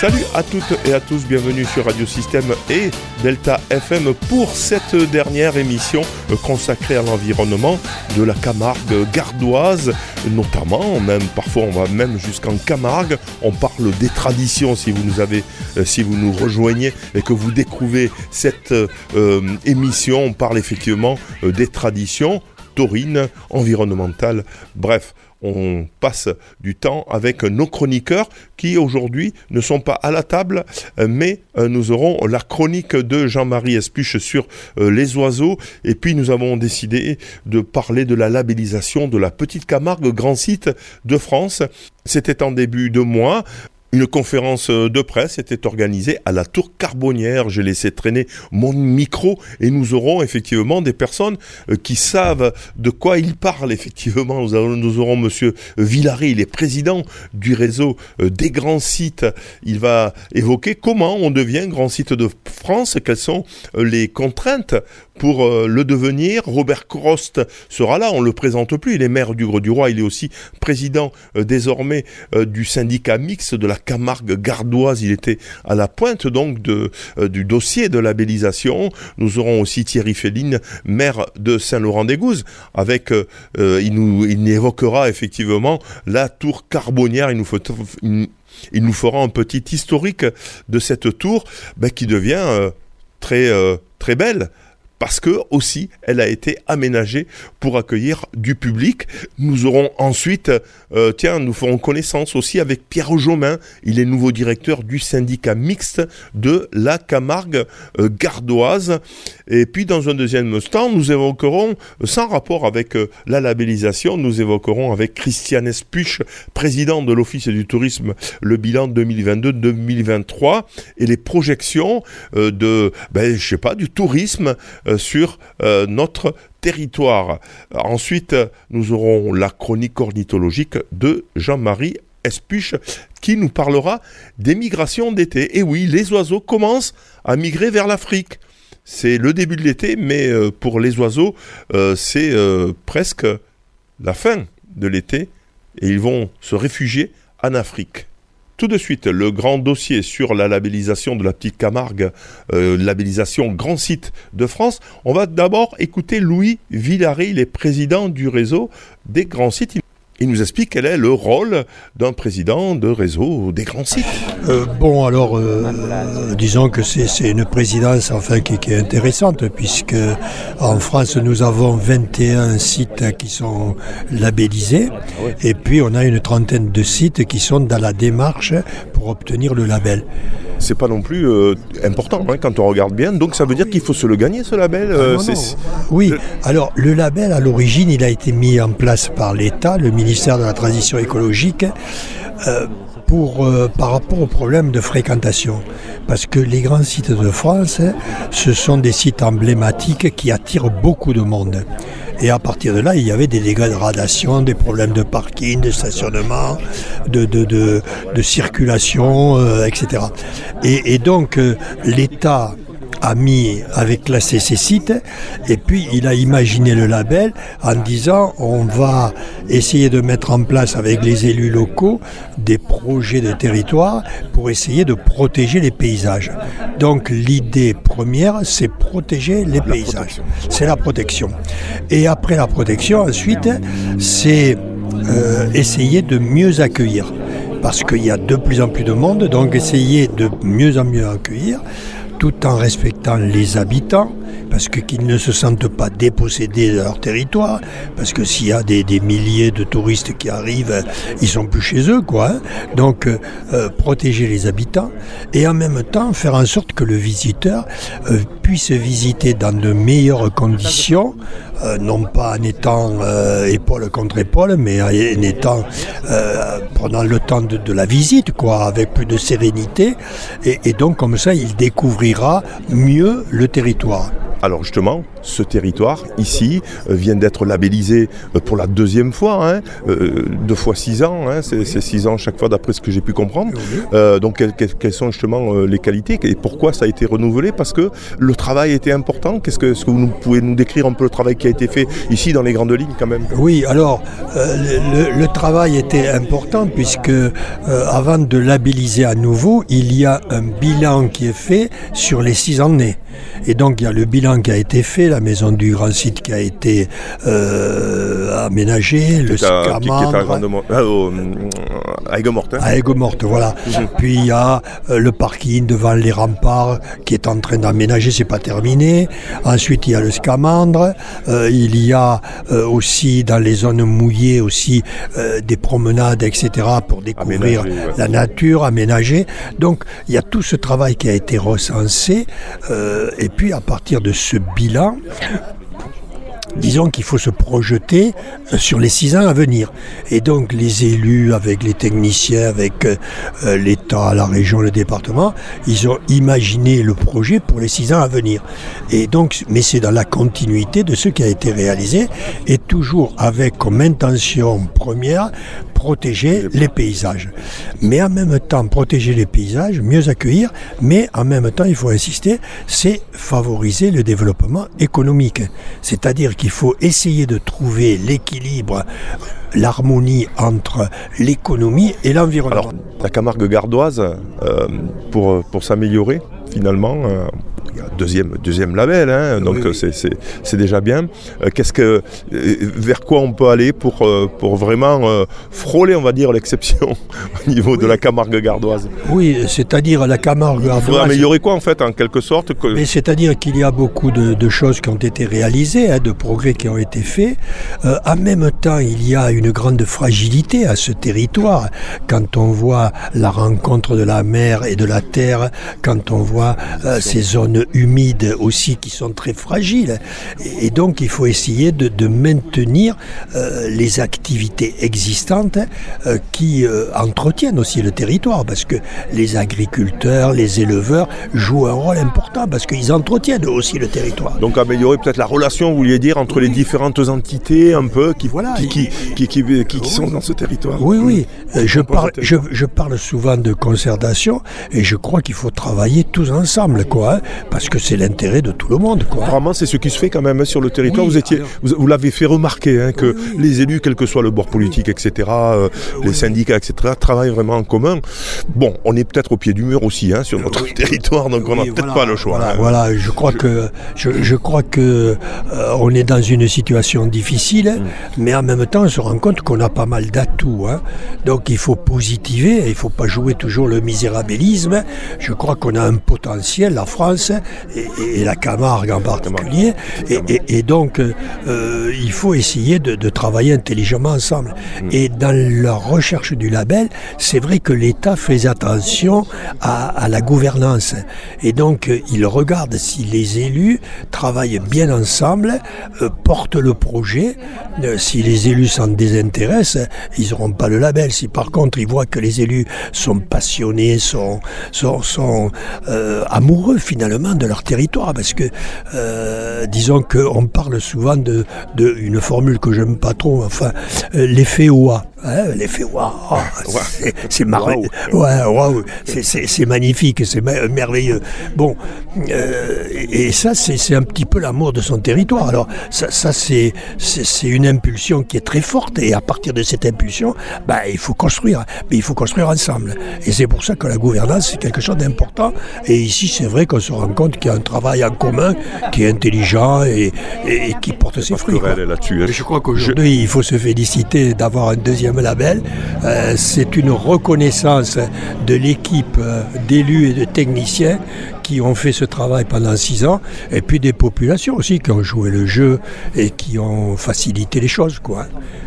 Salut à toutes et à tous, bienvenue sur Radio Système et Delta FM pour cette dernière émission consacrée à l'environnement de la Camargue gardoise, notamment, même parfois on va même jusqu'en Camargue, on parle des traditions si vous nous avez, euh, si vous nous rejoignez et que vous découvrez cette euh, émission, on parle effectivement euh, des traditions taurines, environnementales, bref on passe du temps avec nos chroniqueurs qui aujourd'hui ne sont pas à la table, mais euh, nous aurons la chronique de Jean-Marie Espuche sur euh, les oiseaux. Et puis nous avons décidé de parler de la labellisation de la Petite Camargue, grand site de France. C'était en début de mois. Une conférence euh, de presse était organisée à la Tour Carbonnière. J'ai laissé traîner mon micro et nous aurons effectivement des personnes euh, qui savent de quoi ils parlent. Effectivement, nous, aurons, Monsieur Villary, il est président du réseau euh, des grands sites. Il va évoquer comment on devient grand site de France, quelles sont les contraintes pour le devenir. Robert Crost sera là, on le présente plus. Il est maire du Gros-du-Roi, il est aussi président désormais du syndicat mixte de la Camargue gardoise. Il était à la pointe donc euh, du dossier de labellisation. Nous aurons aussi Thierry Féline, maire de Saint-Laurent-des-Gouzes, avec euh, euh, il nous il évoquera effectivement la tour carbonière. Il nous faut il, nous fera un petit historique de cette tour ben, qui devient très très belle parce que aussi elle a été aménagée pour accueillir du public. Nous aurons ensuite, euh, tiens, nous ferons connaissance aussi avec Pierre Jomain. Il est nouveau directeur du syndicat mixte de la Camargue euh, gardoise. Et puis dans un deuxième temps, nous évoquerons, sans rapport avec euh, la labellisation, nous évoquerons avec Christian Espuche, président de l'Office du tourisme, le bilan 2022-2023 et les projections de, ben, je sais pas, du tourisme sur euh, notre territoire. Ensuite, nous aurons la chronique ornithologique de Jean-Marie Espuche qui nous parlera des migrations d'été. Et oui, les oiseaux commencent à migrer vers l'Afrique. C'est le début de l'été, mais euh, pour les oiseaux, c'est presque la fin de l'été et ils vont se réfugier en Afrique. Tout de suite, le grand dossier sur la labellisation de la petite Camargue, euh, labellisation grand site de France. On va d'abord écouter Louis Villary, il est président du réseau des grands sites. Il nous explique quel est le rôle d'un président de réseau des grands sites. Euh, bon, alors, euh, disons que c'est une présidence enfin qui, qui, est intéressante, puisque en France, nous avons 21 sites qui sont labellisés, et puis on a une trentaine de sites qui sont dans la démarche pour obtenir le label c'est pas non plus euh, important hein, quand on regarde bien. Donc ça veut dire qu'il faut se le gagner ce label. Euh, ah oui, alors le label à l'origine, il a été mis en place par l'État, le ministère de la Transition écologique. Euh, pour, par rapport au problème de fréquentation. Parce que les grands sites de France, ce sont des sites emblématiques qui attirent beaucoup de monde. Et à partir de là, il y avait des dégradations, des problèmes de parking, de stationnement, de, de, de, circulation, euh, etc. Et, donc, euh, l'État a mis avec classé ces sites et puis il a imaginé le label en disant on va essayer de mettre en place avec les élus locaux des projets de territoire pour essayer de protéger les paysages. Donc l'idée première c'est protéger les paysages. C'est la protection. Et après la protection ensuite c'est euh, essayer de mieux accueillir parce qu'il y a de plus en plus de monde, donc essayer de mieux en mieux accueillir tout en respectant les habitants, parce qu'ils ne se sentent pas dépossédés de leur territoire, parce que s'il y a des, milliers de touristes qui arrivent, ils sont plus chez eux, quoi. Hein. Donc, euh, euh, protéger les habitants et en même temps faire en sorte que le visiteur euh, puisse visiter dans de meilleures conditions, non pas en étant épaule contre épaule, mais en étant pendant le temps de, la visite, quoi, avec plus de sérénité. Et, et donc, comme ça, il découvrira mieux le territoire. Alors justement, ce territoire ici euh, vient d'être labellisé euh, pour la deuxième fois, hein, euh, deux fois six ans, hein, c'est six ans chaque fois d'après ce que j'ai pu comprendre. Euh, donc quelles, sont justement les qualités et pourquoi ça a été renouvelé? Parce que le travail était important. Qu'est-ce que, est-ce que vous pouvez nous décrire un peu le travail qui a été fait ici dans les grandes lignes quand même? Oui, alors euh, le, le- le travail était important puisque euh, avant de labelliser à nouveau, il y a un bilan qui est fait sur les six années. Et donc il y a le bilan qui a été fait, la maison du grand site qui a été euh, aménagée, le Qui est à- qui- qui est à scamandre. Grandemont- au- à Aigues-Mortes, hein. à Aigues-Mortes, voilà. Puis il y a euh, le parking devant les remparts qui est en train d'aménager, c'est pas terminé. Ensuite il y a le Scamandre. Euh, il y a euh, aussi dans les zones mouillées aussi euh, des promenades, etc. pour découvrir Aménager, ouais. la nature, aménager. Donc il y a tout ce travail qui a été recensé. euh, et puis à partir de ce bilan, disons qu'il faut se projeter euh, sur les six ans à venir. Et donc les élus, avec les techniciens, avec euh, euh, l'État, la région, le département, ils ont imaginé le projet pour les six ans à venir. Et donc, mais c'est dans la continuité de ce qui a été réalisé et toujours avec comme intention première protéger les paysages. Mais en même temps, protéger les paysages, mieux accueillir, mais en même temps, il faut insister, c'est favoriser le développement économique. C'est-à-dire qu'il faut essayer de trouver l'équilibre, l'harmonie entre l'économie et l'environnement. La Camargue gardoise, euh, pour, pour s'améliorer, finalement, euh, deuxième, deuxième label, hein, donc Oui, oui. c'est- déjà bien. Euh, Qu'est-ce que, euh, vers quoi on peut aller pour, euh, pour vraiment euh, frôler, on va dire, l'exception au niveau de la Camargue gardoise? Oui, c'est-à-dire la Camargue Il faudrait ardoise, améliorer quoi, en fait, en quelque sorte que- Mais c'est-à-dire qu'il y a beaucoup de, de choses qui ont été réalisées, hein, de progrès qui ont été faits. Euh, en même temps, il y a une grande fragilité à ce territoire. Quand on voit la rencontre de la mer et de la terre, quand on voit euh, ces zones humides aussi qui sont très fragiles. Et, et donc, il faut essayer de, de maintenir euh, les activités existantes euh, qui euh, entretiennent aussi le territoire, parce que les agriculteurs, les éleveurs jouent un rôle important, parce qu'ils entretiennent aussi le territoire. Donc améliorer peut-être la relation, vous vouliez dire, entre les différentes entités un peu qui, Voilà, qui, qui, qui, qui- qui- qui sont dans ce territoire. Oui, oui. Euh, Je parle, je, je parle souvent de concertation et je crois qu'il faut travailler tous ensemble, quoi, hein, parce que c'est l'intérêt de tout le monde, quoi. Apparemment, c'est ce qui se fait quand même hein, sur le territoire. Oui, vous étiez, alors- vous, vous l'avez fait remarquer hein, que les élus, quel que soit le bord politique, etc., euh, les syndicats, etc., travaillent vraiment en commun. Bon, on est peut-être au pied du mur aussi hein, sur notre territoire, donc on n'a peut-être voilà, pas le choix. Voilà, hein. voilà, je crois que je, je crois que euh, on est dans une situation difficile, Mm. mais en même temps, on se rend compte qu'on a pas mal d'atouts. hein. Donc, il faut positiver. Il faut pas jouer toujours le misérabilisme. Je crois qu'on a un potentiel, la France et, et la Camargue en particulier, et, donc euh, il faut essayer de, de travailler intelligemment ensemble. Mm. Et dans la recherche du label, c'est vrai que l'État fait attention à, à la gouvernance. Et donc, euh, il regarde si les élus travaillent bien ensemble, euh, portent le projet. Euh, si les élus s'en désintéressent, ils n'auront pas le label. Si par contre, ils voient que les élus sont passionnés, sont, sont, sont euh, amoureux finalement de leur territoire, parce que, euh, disons qu'on parle souvent de, de une formule que j'aime pas trop, enfin, euh, l'effet OA. Hein, l'effet OA, c'est- marrant. Ouais, waouh, c'est- magnifique, c'est me- merveilleux. Bon, euh, et et ça, c'est un petit peu l'amour de son territoire. Alors, ça, ça c'est une impulsion qui est très forte, et à partir de cette impulsion, bah, il faut construire, mais il faut construire ensemble. Et c'est pour ça que la gouvernance, c'est quelque chose d'important. Et ici, c'est vrai qu'on se rend compte qu'il y a un travail en commun qui est intelligent et, et- et qui porte ses fruits. là-dessus. hein. Je crois qu'aujourd'hui, il faut se féliciter d'avoir un deuxième label. Euh, c'est une reconnaissance de l'équipe euh, d'élus et de techniciens qui ont fait ce travail pendant six ans, et puis des populations aussi qui ont joué le jeu et qui ont facilité les choses. Quoi.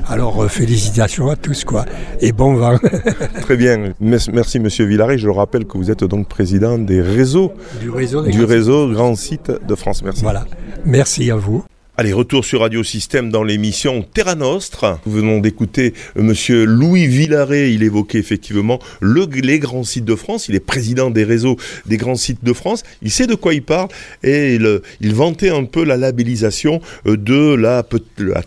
Alors, euh, félicitations à tous. Quoi. Et bon vent. Très bien. Merci, Monsieur Villaret. Je rappelle que vous êtes donc président des réseaux du réseau des du grands- réseau Grand Site de France. Merci. Voilà. Merci à vous. Allez, retour sur Radio Système dans l'émission Terra Nostra. Nous venons d'écouter euh, monsieur Louis Villaret. Il évoquait effectivement le, les grands sites de France. Il est président des réseaux des grands sites de France. Il sait de quoi il parle et il, il vantait un peu la labellisation euh, de la,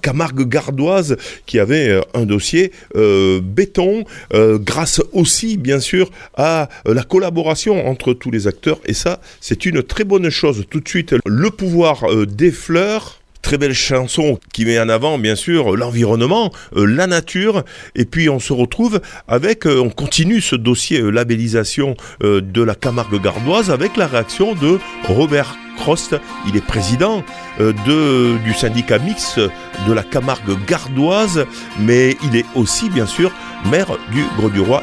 Camargue gardoise qui avait euh, un dossier euh, béton euh, grâce aussi bien sûr à la collaboration entre tous les acteurs et ça c'est une très bonne chose. Tout de suite le pouvoir des fleurs très belle chanson qui met en avant bien sûr l'environnement, euh, la nature, et puis on se retrouve avec, euh, on continue ce dossier euh, labellisation de la Camargue gardoise avec la réaction de Robert Crost, il est président de, du syndicat mix de la Camargue gardoise, mais il est aussi bien sûr maire du Gros-du-Roi.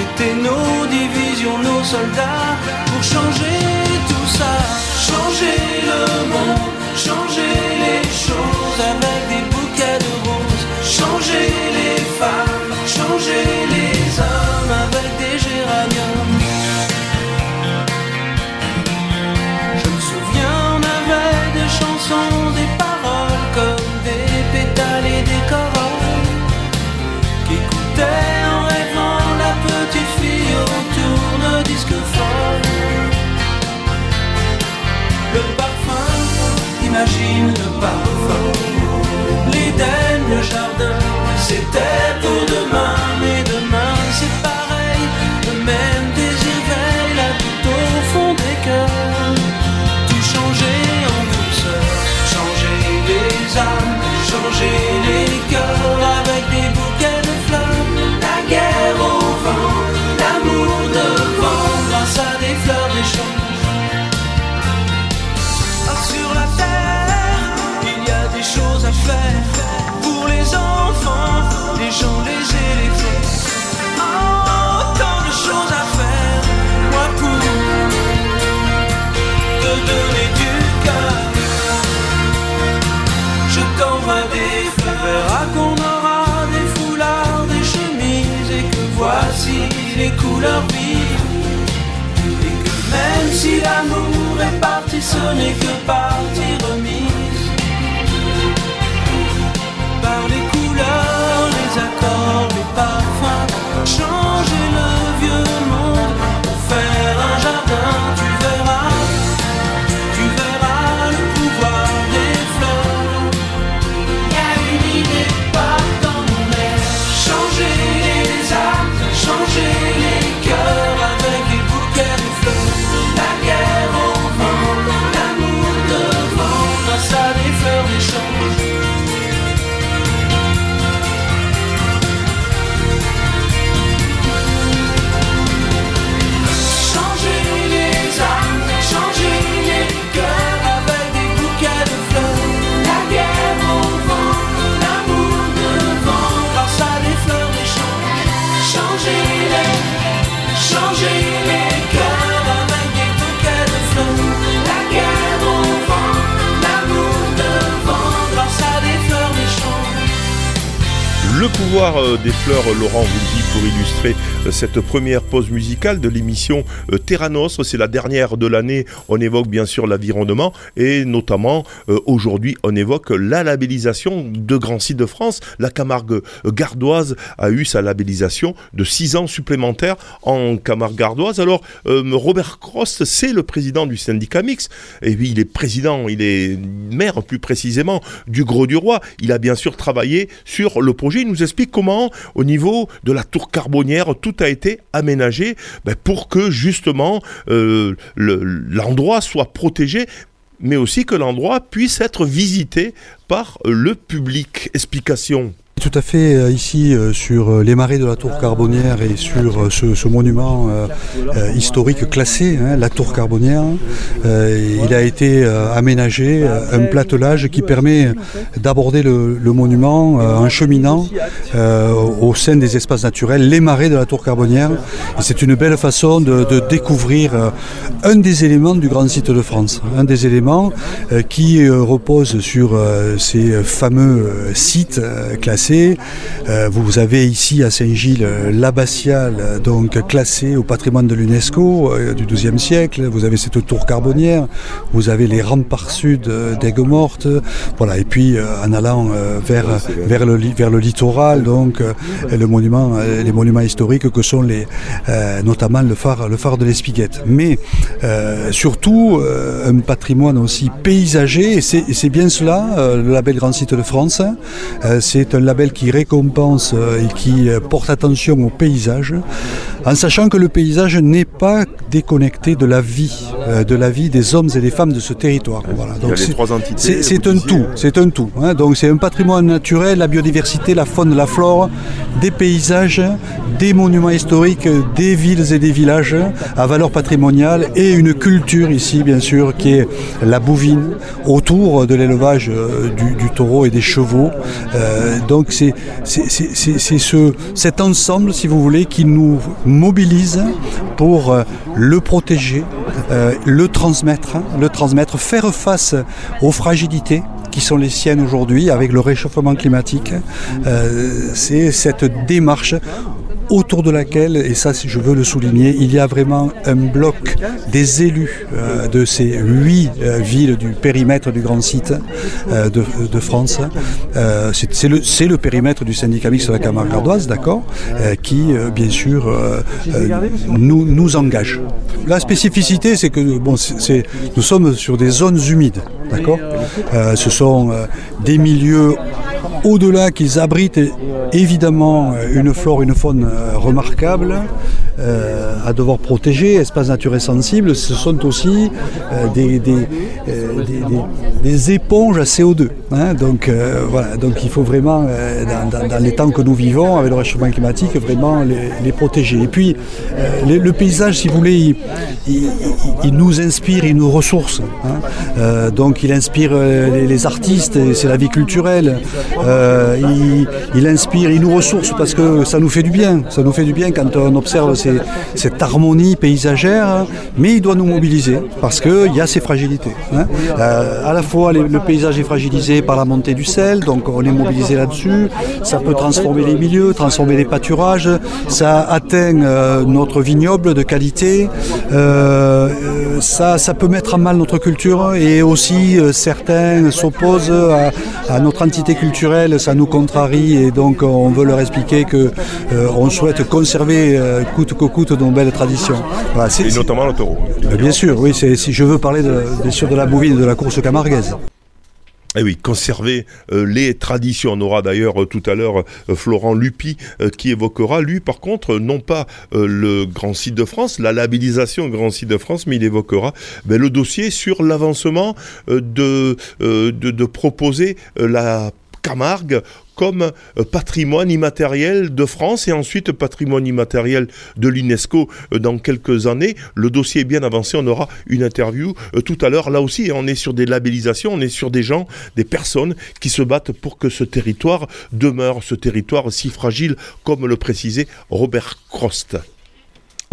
c'était nos divisions, nos soldats pour changer tout ça, changer le monde, changer les choses avec des bouquets de roses, changer les femmes, changer les hommes avec des géraniums. Je me souviens, on avait des chansons, c'était pour vives. Et que même si l'amour est parti, ce n'est que partie remise. Euh, des fleurs, Laurent vous le pour illustrer euh, cette première pause musicale de l'émission euh, Terra Nostra. C'est la dernière de l'année. On évoque bien sûr l'environnement et notamment euh, aujourd'hui on évoque la labellisation de grands sites de France. La Camargue gardoise a eu sa labellisation de 6 ans supplémentaires en Camargue gardoise. Alors Robert Crost, c'est le président du syndicat mix et puis il est président, il est maire plus précisément du Gros du Roi. Il a bien sûr travaillé sur le projet. Il nous explique comment, au niveau de la tour carbonière, tout a été aménagé ben, pour que justement euh, le- l'endroit soit protégé, mais aussi que l'endroit puisse être visité par le public. Explication. Tout à fait, euh, ici euh, sur euh, les marais de la tour carbonière et sur ce, monument historique classé, hein, la tour carbonière, euh, il a été aménagé un platelage qui permet d'aborder le, monument en cheminant au sein des espaces naturels, les marais de la tour carbonière. Et c'est une belle façon de, de découvrir un des éléments du grand site de France, un des éléments qui repose sur ces fameux sites euh, classés. Euh, vous avez ici à Saint-Gilles euh, l'abbatiale euh, donc classée au patrimoine de l'UNESCO du XIIe siècle. Vous avez cette tour carbonière, vous avez les remparts sud euh, d'Aigues-Mortes, voilà. Et puis en allant vers vers le vers le littoral, donc le monument, les monuments historiques que sont les notamment le phare le phare de l'Espiguette. Mais euh, surtout un patrimoine aussi paysager et c'est bien cela le label Grand Site de France. Euh, c'est un label qui récompense euh, et qui euh, porte attention au paysage, en sachant que le paysage n'est pas déconnecté de la vie, euh, de la vie des hommes et des femmes de ce territoire. Voilà. Il y a les c'est- trois entités. c'est c'est vous un tout, c'est un tout. hein. Donc c'est un patrimoine naturel, la biodiversité, la faune, la flore, des paysages, des monuments historiques, des villes et des villages à valeur patrimoniale et une culture ici bien sûr qui est la bouvine autour de l'élevage du, du taureau et des chevaux. Euh, donc c'est c'est- c'est- c'est- c'est ce, cet ensemble, si vous voulez, qui nous mobilise pour euh, le protéger, euh, le transmettre, hein, le transmettre, faire face aux fragilités qui sont les siennes aujourd'hui avec le réchauffement climatique. Euh, c'est cette démarche autour de laquelle, et ça je veux le souligner, il y a vraiment un bloc des élus euh, de ces huit euh, villes du périmètre du grand site euh, de, France. C'est le, périmètre du syndicat mixte de la Camargue gardoise, d'accord, qui bien sûr nous, engage. La spécificité, c'est que nous sommes sur des zones humides, d'accord. Ce sont des milieux au-delà qu'ils abritent évidemment une flore, une faune euh, remarquable euh, à devoir protéger, espaces naturels sensibles, ce sont aussi euh, euh, des- éponges à CO2. hein. donc voilà, donc il faut vraiment, dans, les temps que nous vivons, avec le réchauffement climatique, vraiment les, protéger. Et puis le, paysage, si vous voulez, il, nous inspire, il nous ressource. hein. Donc il inspire les, artistes, c'est la vie culturelle. Il, il inspire, il nous ressource parce que ça nous fait du bien. Ça nous fait du bien quand on observe ces- cette harmonie paysagère, mais il doit nous mobiliser parce qu'il y a ces fragilités. hein. Euh, à la fois, le paysage est fragilisé par la montée du sel, donc on est mobilisé là-dessus. Ça peut transformer les milieux, transformer les pâturages. Ça atteint euh, notre vignoble de qualité. Euh, ça, peut mettre à mal notre culture et aussi certains s'opposent à, notre entité culturelle. Ça nous contrarie et donc on veut leur expliquer que on souhaite conserver coûte belles traditions. Voilà, c'est- Et notamment le taureau. euh, Bien sûr, oui, c'est- si je veux parler de, bien sûr de la bovine et de la course camarguaise. Eh oui, conserver euh, les traditions. On aura d'ailleurs euh, tout à l'heure euh, Florent Lupi qui évoquera, lui par contre, non pas le Grand Site de France, la labellisation Grand Site de France, mais il évoquera ben, le dossier sur l'avancement de, de, de proposer la Camargue comme euh, patrimoine immatériel de France et ensuite patrimoine immatériel de l'UNESCO euh, dans quelques années. Le dossier est bien avancé, on aura une interview euh, tout à l'heure. Là aussi, on est sur des labellisations, on est sur des gens, des personnes qui se battent pour que ce territoire demeure, ce territoire si fragile, comme le précisait Robert Crost.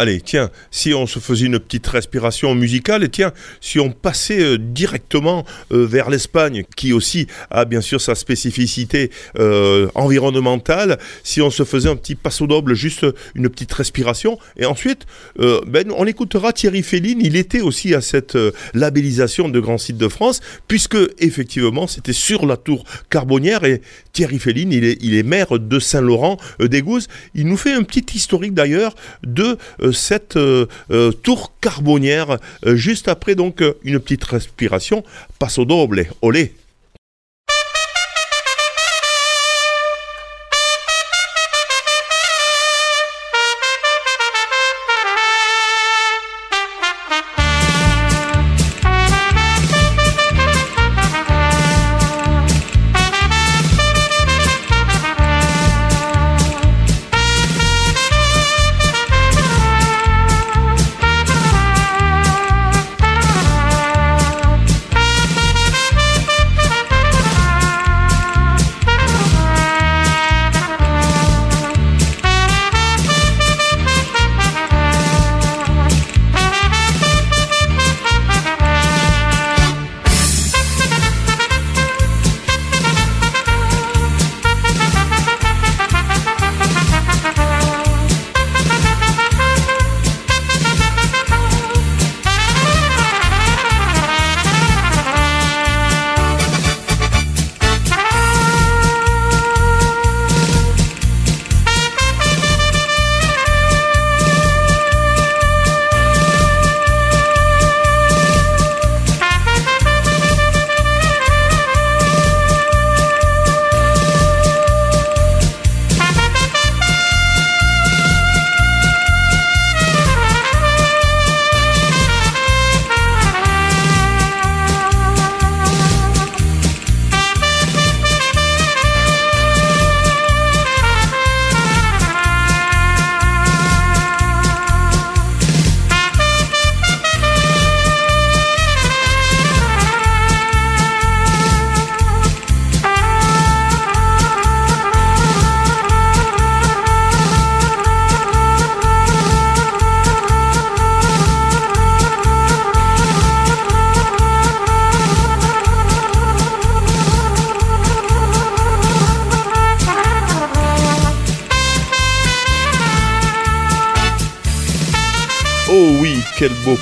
Allez, tiens, si on se faisait une petite respiration musicale, et tiens, si on passait euh, directement euh, vers l'Espagne, qui aussi a bien sûr sa spécificité euh, environnementale, si on se faisait un petit passo doble, juste une petite respiration, et ensuite, ben, on écoutera Thierry Féline, il était aussi à cette labellisation de Grand Site de France, puisque effectivement, c'était sur la tour Carbonnière, et Thierry Féline, il est, maire de Saint-Laurent-des-Gouzes, il nous fait un petit historique d'ailleurs de cette euh, euh, tour carbonière. Euh, juste après, donc, euh, une petite respiration. Passo doble, olé.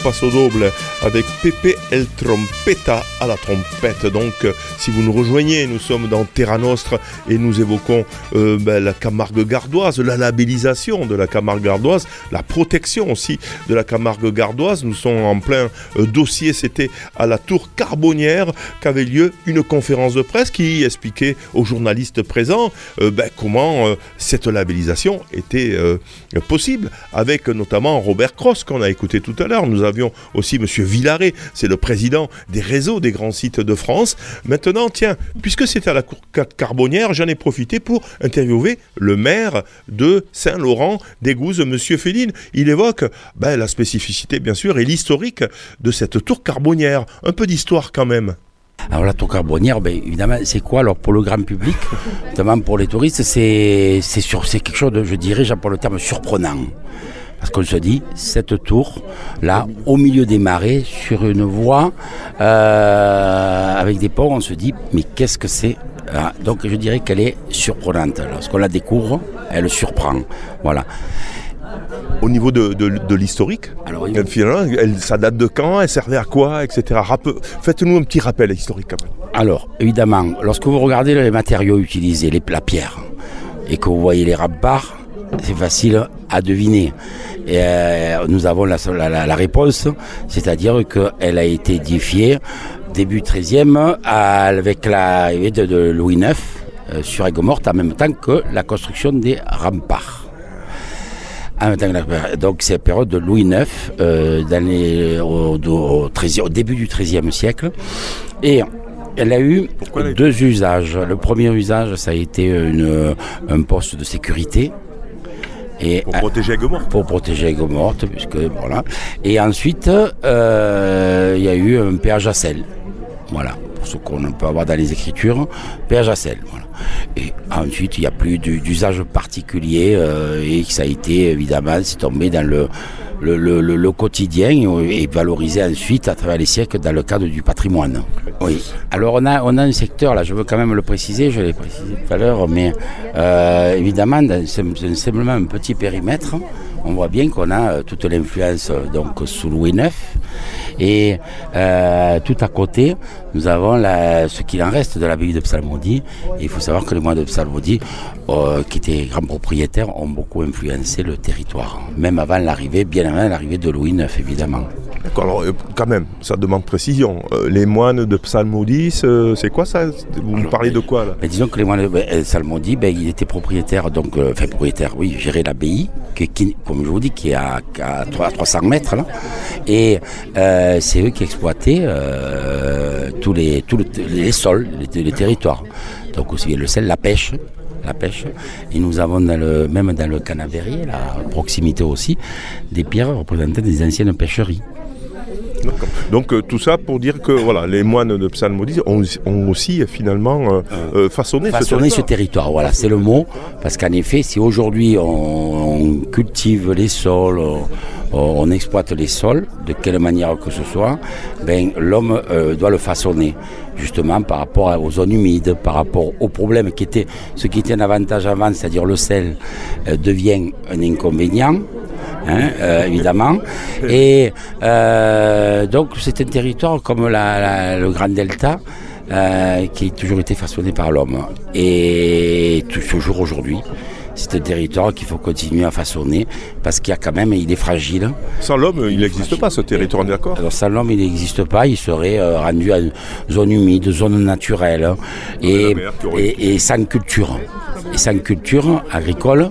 Passo doble avec Pepe El Trompeta à la trompette. Donc, euh, si vous nous rejoignez, nous sommes dans Terra Nostra et nous évoquons euh, ben, la Camargue gardoise, la labellisation de la Camargue gardoise, la protection aussi de la Camargue gardoise. Nous sommes en plein euh, dossier, c'était à la Tour Carbonnière qu'avait lieu une conférence de presse qui expliquait aux journalistes présents ben, comment cette labellisation était possible, avec notamment Robert Cross qu'on a écouté tout à l'heure. Nous avions aussi Monsieur Villaret, c'est le président des réseaux des grands sites de France. Maintenant, tiens, puisque c'est à la Cour Car- Carbonnière, j'en ai profité pour interviewer le maire de Saint-Laurent d'Égouz, Monsieur Féline. Il évoque ben, la spécificité, bien sûr, et l'historique de cette tour carbonnière. Un peu d'histoire quand même. Alors la tour carbonnière, ben, évidemment, c'est quoi? Alors pour le grand public, notamment pour les touristes, c'est quelque chose de, je dirais, j'emploie le terme surprenant. Parce qu'on se dit, cette tour, là, au milieu des marais, sur une voie, euh, avec des ponts, on se dit, mais qu'est-ce que c'est Ah, Donc je dirais qu'elle est surprenante. Lorsqu'on la découvre, elle surprend. Voilà. Au niveau de, de- de l'historique, elle- ça date de quand Elle servait à quoi Etc. Faites-nous un petit rappel historique quand même. Alors, évidemment, lorsque vous regardez les matériaux utilisés, les, la pierre, et que vous voyez les remparts, c'est facile à deviner. Et euh, nous avons la, la- réponse, c'est-à-dire qu'elle a été édifiée début 13e avec l'arrivée de, de Louis IX euh, sur Aigues-Mortes en même temps que la construction des remparts. En même temps que la- donc c'est la période de Louis IX, euh, dans les- au, au 13e au début du XIIIe siècle. Et elle a eu Pourquoi deux usages. Le premier usage, ça a été une, un poste de sécurité. Et Pour protéger Aigues-Mortes. pour protéger Aigues Mortes, puisque voilà. Et ensuite, euh, il y a eu un péage à sel. Voilà, pour ce qu'on peut avoir dans les écritures, péage à sel. Voilà. Et ensuite, il n'y a plus du- d'usage particulier euh, et ça a été évidemment, c'est tombé dans le, le, quotidien et valorisé ensuite à travers les siècles dans le cadre du patrimoine. Oui. Alors on a, on a un secteur, là, je veux quand même le préciser, je l'ai précisé tout à l'heure, mais euh, évidemment, sim- simplement un petit périmètre, on voit bien qu'on a euh, toute l'influence donc sous Louis IX et euh, tout à côté nous avons la- ce qu'il en reste de l'abbaye de Psalmodie et il faut savoir que les moines de Psalmodie euh, qui étaient grands propriétaires ont beaucoup influencé le territoire même avant l'arrivée bien avant l'arrivée de Louis IX évidemment D'accord, alors euh, quand même, ça demande précision. Euh, les moines de Psalmodis, euh, c'est quoi ça? Vous me Alors, parlez de quoi là? Mais disons que les moines de euh, Salmodie, ben, il était propriétaire, donc, enfin propriétaire, oui, gérait l'abbaye, qui, qui, comme je vous dis, qui est à, à 3 à 300 mètres, là. Et c'est eux qui exploitaient euh, tous, les, tous le- les sols, les, les territoires. Donc aussi le sel, la pêche. La pêche. Et nous avons dans le, même dans le canavérier, à proximité aussi, des pierres représentant des anciennes pêcheries. Donc euh, tout ça pour dire que voilà, les moines de Psalmodis ont, ont aussi euh, finalement euh, euh, façonné, ce façonner ce territoire. territoire. Voilà, c'est le mot. Parce qu'en effet, si aujourd'hui on, on cultive les sols, on, on exploite les sols, de quelle manière que ce soit, ben, l'homme euh, doit le façonner. Justement par rapport aux zones humides, par rapport aux problèmes qui étaient, ce qui était un avantage avant, c'est-à-dire le sel, euh, devient un inconvénient. hein, euh, évidemment. Et euh, donc c'est un territoire comme le Grand Delta euh, qui a toujours été façonné par l'homme. Et toujours aujourd'hui, c'est un territoire qu'il faut continuer à façonner parce qu'il y a quand même, il est fragile. Sans l'homme, il n'existe pas ce territoire, on est d'accord Alors sans l'homme, il n'existe pas, il serait euh, rendu à une zone humide, zone naturelle, et, mer et, et sans culture, et sans culture agricole.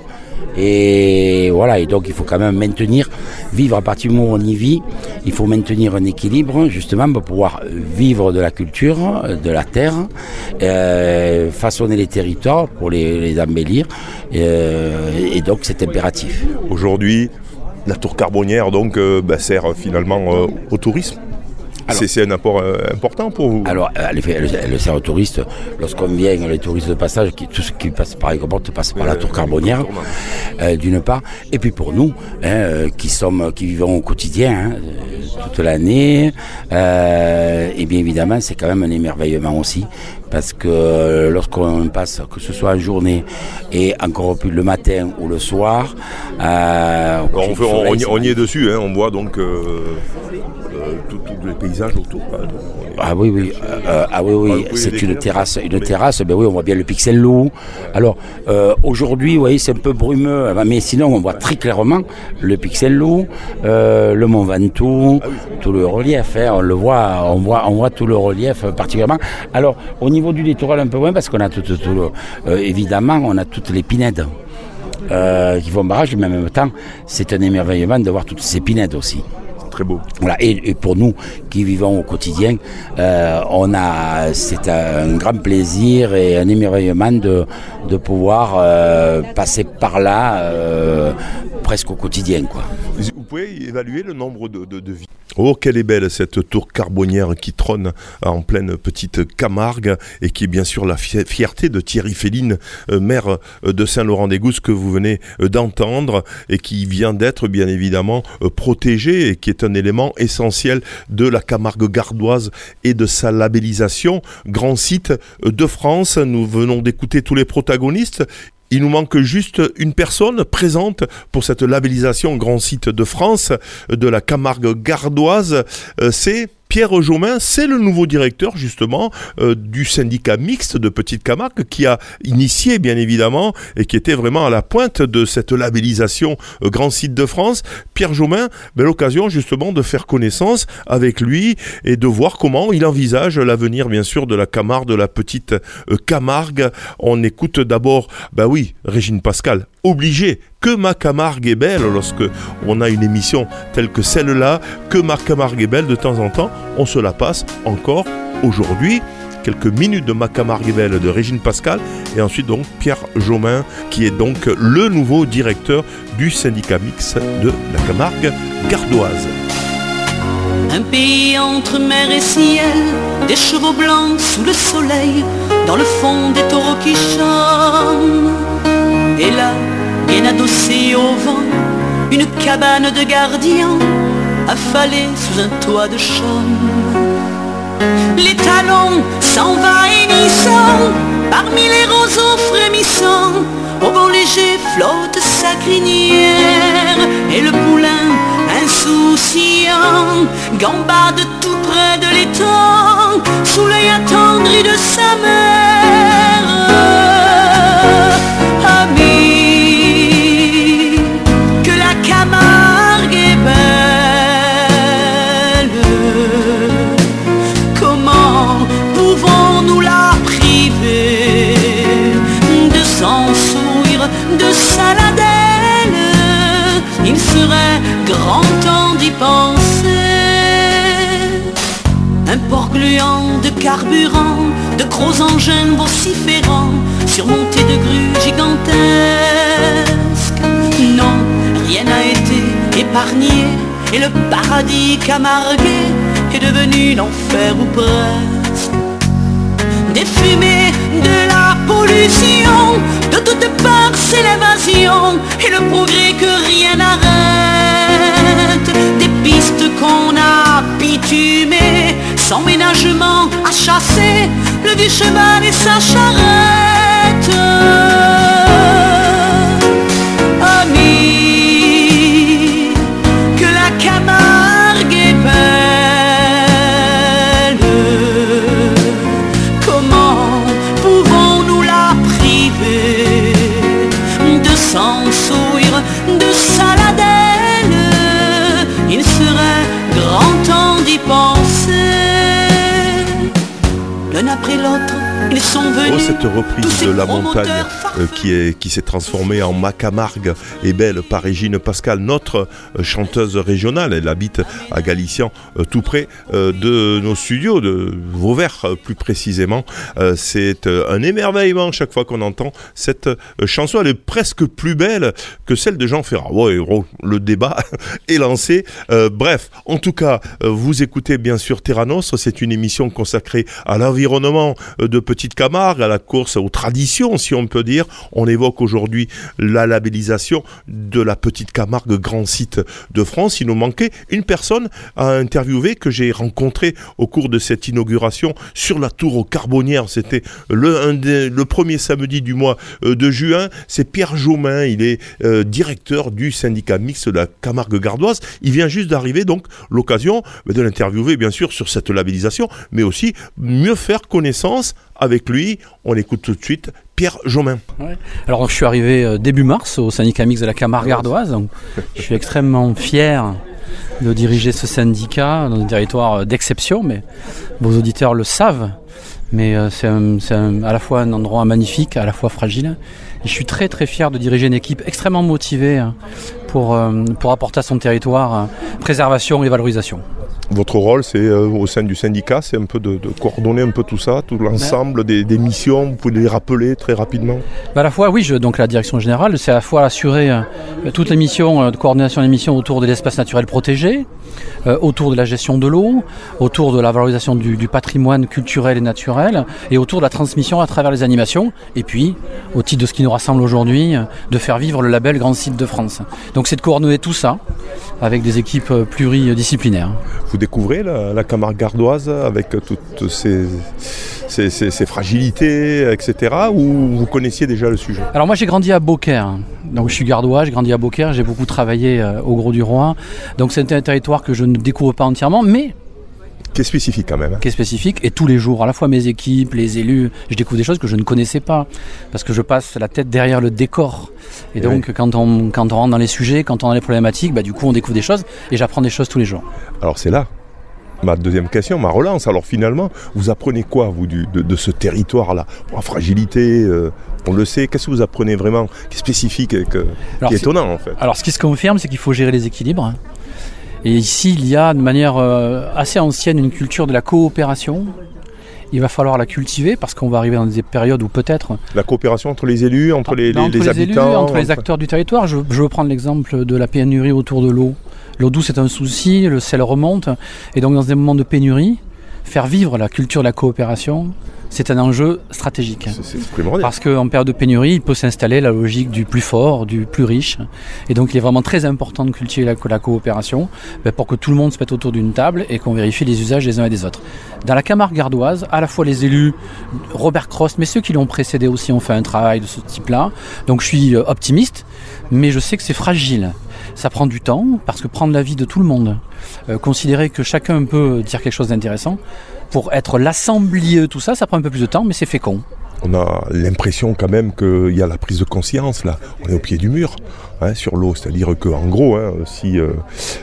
Et voilà, et donc il faut quand même maintenir, vivre à partir du moment où on y vit, il faut maintenir un équilibre justement pour pouvoir vivre de la culture, de la terre, euh, façonner les territoires pour les, embellir, euh, et donc c'est impératif. Aujourd'hui, la tour carbonnière donc euh, bah, sert finalement au tourisme. C'est- un apport euh, important pour vous. Alors, euh, sert aux touristes. Lorsqu'on vient, les touristes de passage, qui, tout ce qui passe par les comportes passe par la tour carbonière, euh, d'une part. Et puis pour nous, hein, qui sommes, qui vivons au quotidien, hein, toute l'année, et bien évidemment, c'est quand même un émerveillement aussi. Parce que lorsqu'on passe, que ce soit en journée et encore plus le matin ou le soir, euh, on, soleil, y- on y est dessus, hein, on voit donc euh, tous tous les paysages autour. quoi. Donc, on est- Ah oui, oui, euh, euh, ah oui, vous oui, c'est une terrasse, une terrasse, ben oui, on voit bien le pixel loup. Alors, euh, aujourd'hui, oui, c'est un peu brumeux, euh, mais sinon, on voit très clairement le pixel loup, euh, le Mont Ventoux, tout le relief, hein, on le voit, on voit, on voit tout le relief euh, particulièrement. Alors, au niveau du littoral, un peu moins, parce qu'on a tout, tout, tout le- euh, évidemment, on a toutes les pinèdes. euh, qui font barrage, mais en même temps, c'est un émerveillement de voir toutes ces pinèdes aussi. C'est très beau. Voilà, et, et pour nous qui vivons au quotidien, euh, on a, c'est un grand plaisir et un émerveillement de, de pouvoir euh, passer par là euh, presque au quotidien. Quoi. Vous pouvez évaluer le nombre de, de, de vies Oh, quelle est belle cette tour carbonière qui trône en pleine petite Camargue et qui est bien sûr la fi- fierté de Thierry Féline, euh, maire euh, de Saint-Laurent-des-Gousses que vous venez euh, d'entendre et qui vient d'être bien évidemment protégé et qui est un élément essentiel de la Camargue gardoise et de sa labellisation. Grand site de France, nous venons d'écouter tous les protagonistes. Il nous manque juste une personne présente pour cette labellisation Grand Site de France de la Camargue gardoise. Euh, C'est Pierre Jaumin, c'est le nouveau directeur justement euh, du syndicat mixte de Petite Camargue qui a initié bien évidemment et qui était vraiment à la pointe de cette labellisation euh, Grand Site de France. Pierre Jaumin, belle occasion justement de faire connaissance avec lui et de voir comment il envisage l'avenir bien sûr de la Camargue, de la Petite euh, Camargue. On écoute d'abord, bah oui, Régine Pascal, obligé que ma Camargue est belle lorsque on a une émission telle que celle-là, que ma Camargue est belle de temps en temps, on se la passe encore aujourd'hui. Quelques minutes de ma Camargue est belle de Régine Pascal et ensuite donc Pierre Jaumin qui est donc le nouveau directeur du syndicat mix de la Camargue gardoise. Un pays entre mer et ciel, des chevaux blancs sous le soleil, dans le fond des taureaux qui chantent. Et là, bien adossé au vent, une cabane de gardien, affalée sous un toit de chaume. Les talons s'envahissant parmi les roseaux frémissants, au vent léger flotte sa crinière et le poulain insouciant gambade tout près de l'étang sous l'œil attendri de sa mère. De carburant, de gros engins vociférants, surmontés de grues gigantesques. Non, rien n'a été épargné, et le paradis camargué est devenu l'enfer ou presque. Des fumées, de la pollution, de toutes parts c'est l'évasion, et le progrès que rien n'arrête. Pistes qu'on a bitumées, sans ménagement à chasser, le vieux cheval et sa charrette. Cette reprise de la montagne euh, qui est qui s'est transformée en Macamargue et belle par Régine Pascal, notre euh, chanteuse régionale. Elle habite à Galician, euh, tout près euh, de nos studios, de Vauvert plus précisément. C'est un émerveillement chaque fois qu'on entend cette chanson. Elle est presque plus belle que celle de Jean Ferrat. Ouais, le débat est lancé. Bref, en tout cas, vous écoutez bien sûr Terra Nostra. C'est une émission consacrée à l'environnement de Petite Camargue, à la course aux traditions, si on peut dire. On évoque aujourd'hui la labellisation de la Petite Camargue, grand site de France. Il nous manquait une personne à interviewer que j'ai rencontrée au cours de cette inauguration sur la tour aux Carbonnières. C'était le, premier samedi du mois euh, de juin. C'est Pierre Jaumin. Il est euh, directeur du syndicat mixte de la Camargue gardoise. Il vient juste d'arriver, donc l'occasion de l'interviewer, bien sûr, sur cette labellisation, mais aussi mieux faire connaissance avec lui. On écoute tout de suite Pierre Jaumin. Alors je suis arrivé euh, début mars au syndicat mix de la Camargue ardoise. Donc, je suis extrêmement fier de diriger ce syndicat dans un territoire euh, d'exception, mais vos auditeurs le savent. Mais euh, c'est à la fois un endroit magnifique, à la fois fragile. Et je suis très très fier de diriger une équipe extrêmement motivée hein, pour, pour apporter à son territoire préservation et valorisation. Votre rôle, c'est euh, au sein du syndicat, c'est un peu de, de coordonner un peu tout ça, tout l'ensemble des, des missions. Vous pouvez les rappeler très rapidement. Bah, à la fois, oui, je, donc la direction générale, c'est à la fois assurer euh, toutes les missions euh, de coordination des missions autour de l'espace naturel protégé, euh, autour de la gestion de l'eau, autour de la valorisation du, patrimoine culturel et naturel, et autour de la transmission à travers les animations, et puis, au titre de ce qui nous rassemble aujourd'hui, euh, de faire vivre le label Grand Site de France. Donc c'est de coordonner tout ça avec des équipes euh, pluridisciplinaires. Vous découvrez la, la Camargue gardoise avec toutes ses, ses- ses- ses fragilités, etc. Ou vous connaissiez déjà le sujet? Alors moi j'ai grandi à Beaucaire, donc je suis gardois, j'ai grandi à Beaucaire, j'ai beaucoup travaillé euh, au Gros du Roi, donc c'est un territoire que je ne découvre pas entièrement, mais Qui est spécifique quand même. hein. qui est spécifique, et tous les jours, à la fois mes équipes, les élus, je découvre des choses que je ne connaissais pas, parce que je passe la tête derrière le décor. Et Et donc quand, on, quand on rentre dans les sujets, quand on a les problématiques, bah, du coup on découvre des choses, et j'apprends des choses tous les jours. Alors c'est là ma deuxième question, ma relance. Alors finalement, vous apprenez quoi, vous, du- de, de ce territoire-là? La fragilité, euh, on le sait. Qu'est-ce que vous apprenez vraiment qui est spécifique et que- Alors, qui est étonnant en fait? Alors, ce qui se confirme, c'est qu'il faut gérer les équilibres. Et ici, il y a de manière euh, assez ancienne une culture de la coopération. Il va falloir la cultiver parce qu'on va arriver dans des périodes où peut-être La coopération entre les élus, entre les, Bah, les- entre les les élus, habitants entre les acteurs du territoire. Je, je veux prendre l'exemple de la pénurie autour de l'eau. L'eau douce est un souci, le sel remonte. Et donc, dans des moments de pénurie, faire vivre la culture de la coopération, c'est un enjeu stratégique. C'est-. Parce qu'en période de pénurie, il peut s'installer la logique du plus fort, du plus riche. Et donc il est vraiment très important de cultiver la, la coopération ben, pour que tout le monde se mette autour d'une table et qu'on vérifie les usages des uns et des autres. Dans la Camargue gardoise, à la fois les élus, Robert Cross, mais ceux qui l'ont précédé aussi ont fait un travail de ce type-là. Donc je suis euh, optimiste, mais je sais que c'est fragile. Ça prend du temps, parce que prendre l'avis de tout le monde, euh, considérer que chacun peut dire quelque chose d'intéressant, pour être l'assemblier, tout ça, ça prend un peu plus de temps, mais c'est fécond. On a l'impression quand même qu'il y a la prise de conscience là. On est au pied du mur hein, sur l'eau, c'est-à-dire que en gros, hein, si euh,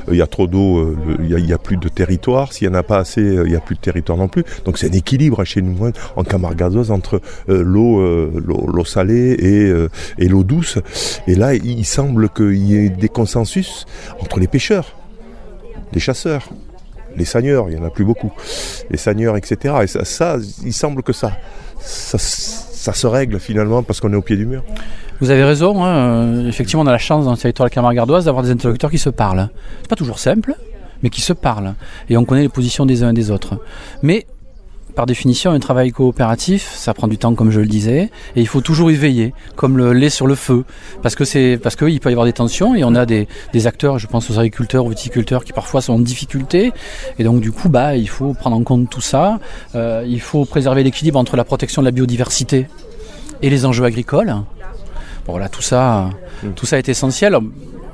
il y a trop d'eau, euh, il n'y a, plus de territoire. S'il n'y en a pas assez, euh, il n'y a plus de territoire non plus. Donc c'est un équilibre chez nous hein, en Camargue entre l'eau, salée et, l'eau douce. Et là, il semble qu'il y ait des consensus entre les pêcheurs, les chasseurs. Les seigneurs, il n'y en a plus beaucoup. Les seigneurs, etc. Et ça, il semble que ça, ça, se règle finalement parce qu'on est au pied du mur. Vous avez raison, hein, effectivement on a la chance dans le territoire de d'avoir des interlocuteurs qui se parlent. C'est pas toujours simple, mais qui se parlent. Et on connaît les positions des uns et des autres. Mais par définition, un travail coopératif, ça prend du temps, comme je le disais, et il faut toujours y veiller, comme le lait sur le feu, parce que c'est parce qu'il peut y avoir des tensions et on a des, des acteurs, je pense aux agriculteurs, aux viticulteurs, qui parfois sont en difficulté, et donc du coup, bah, il faut prendre en compte tout ça. Euh, il faut préserver l'équilibre entre la protection de la biodiversité et les enjeux agricoles. Bon, voilà, tout ça, tout ça est essentiel.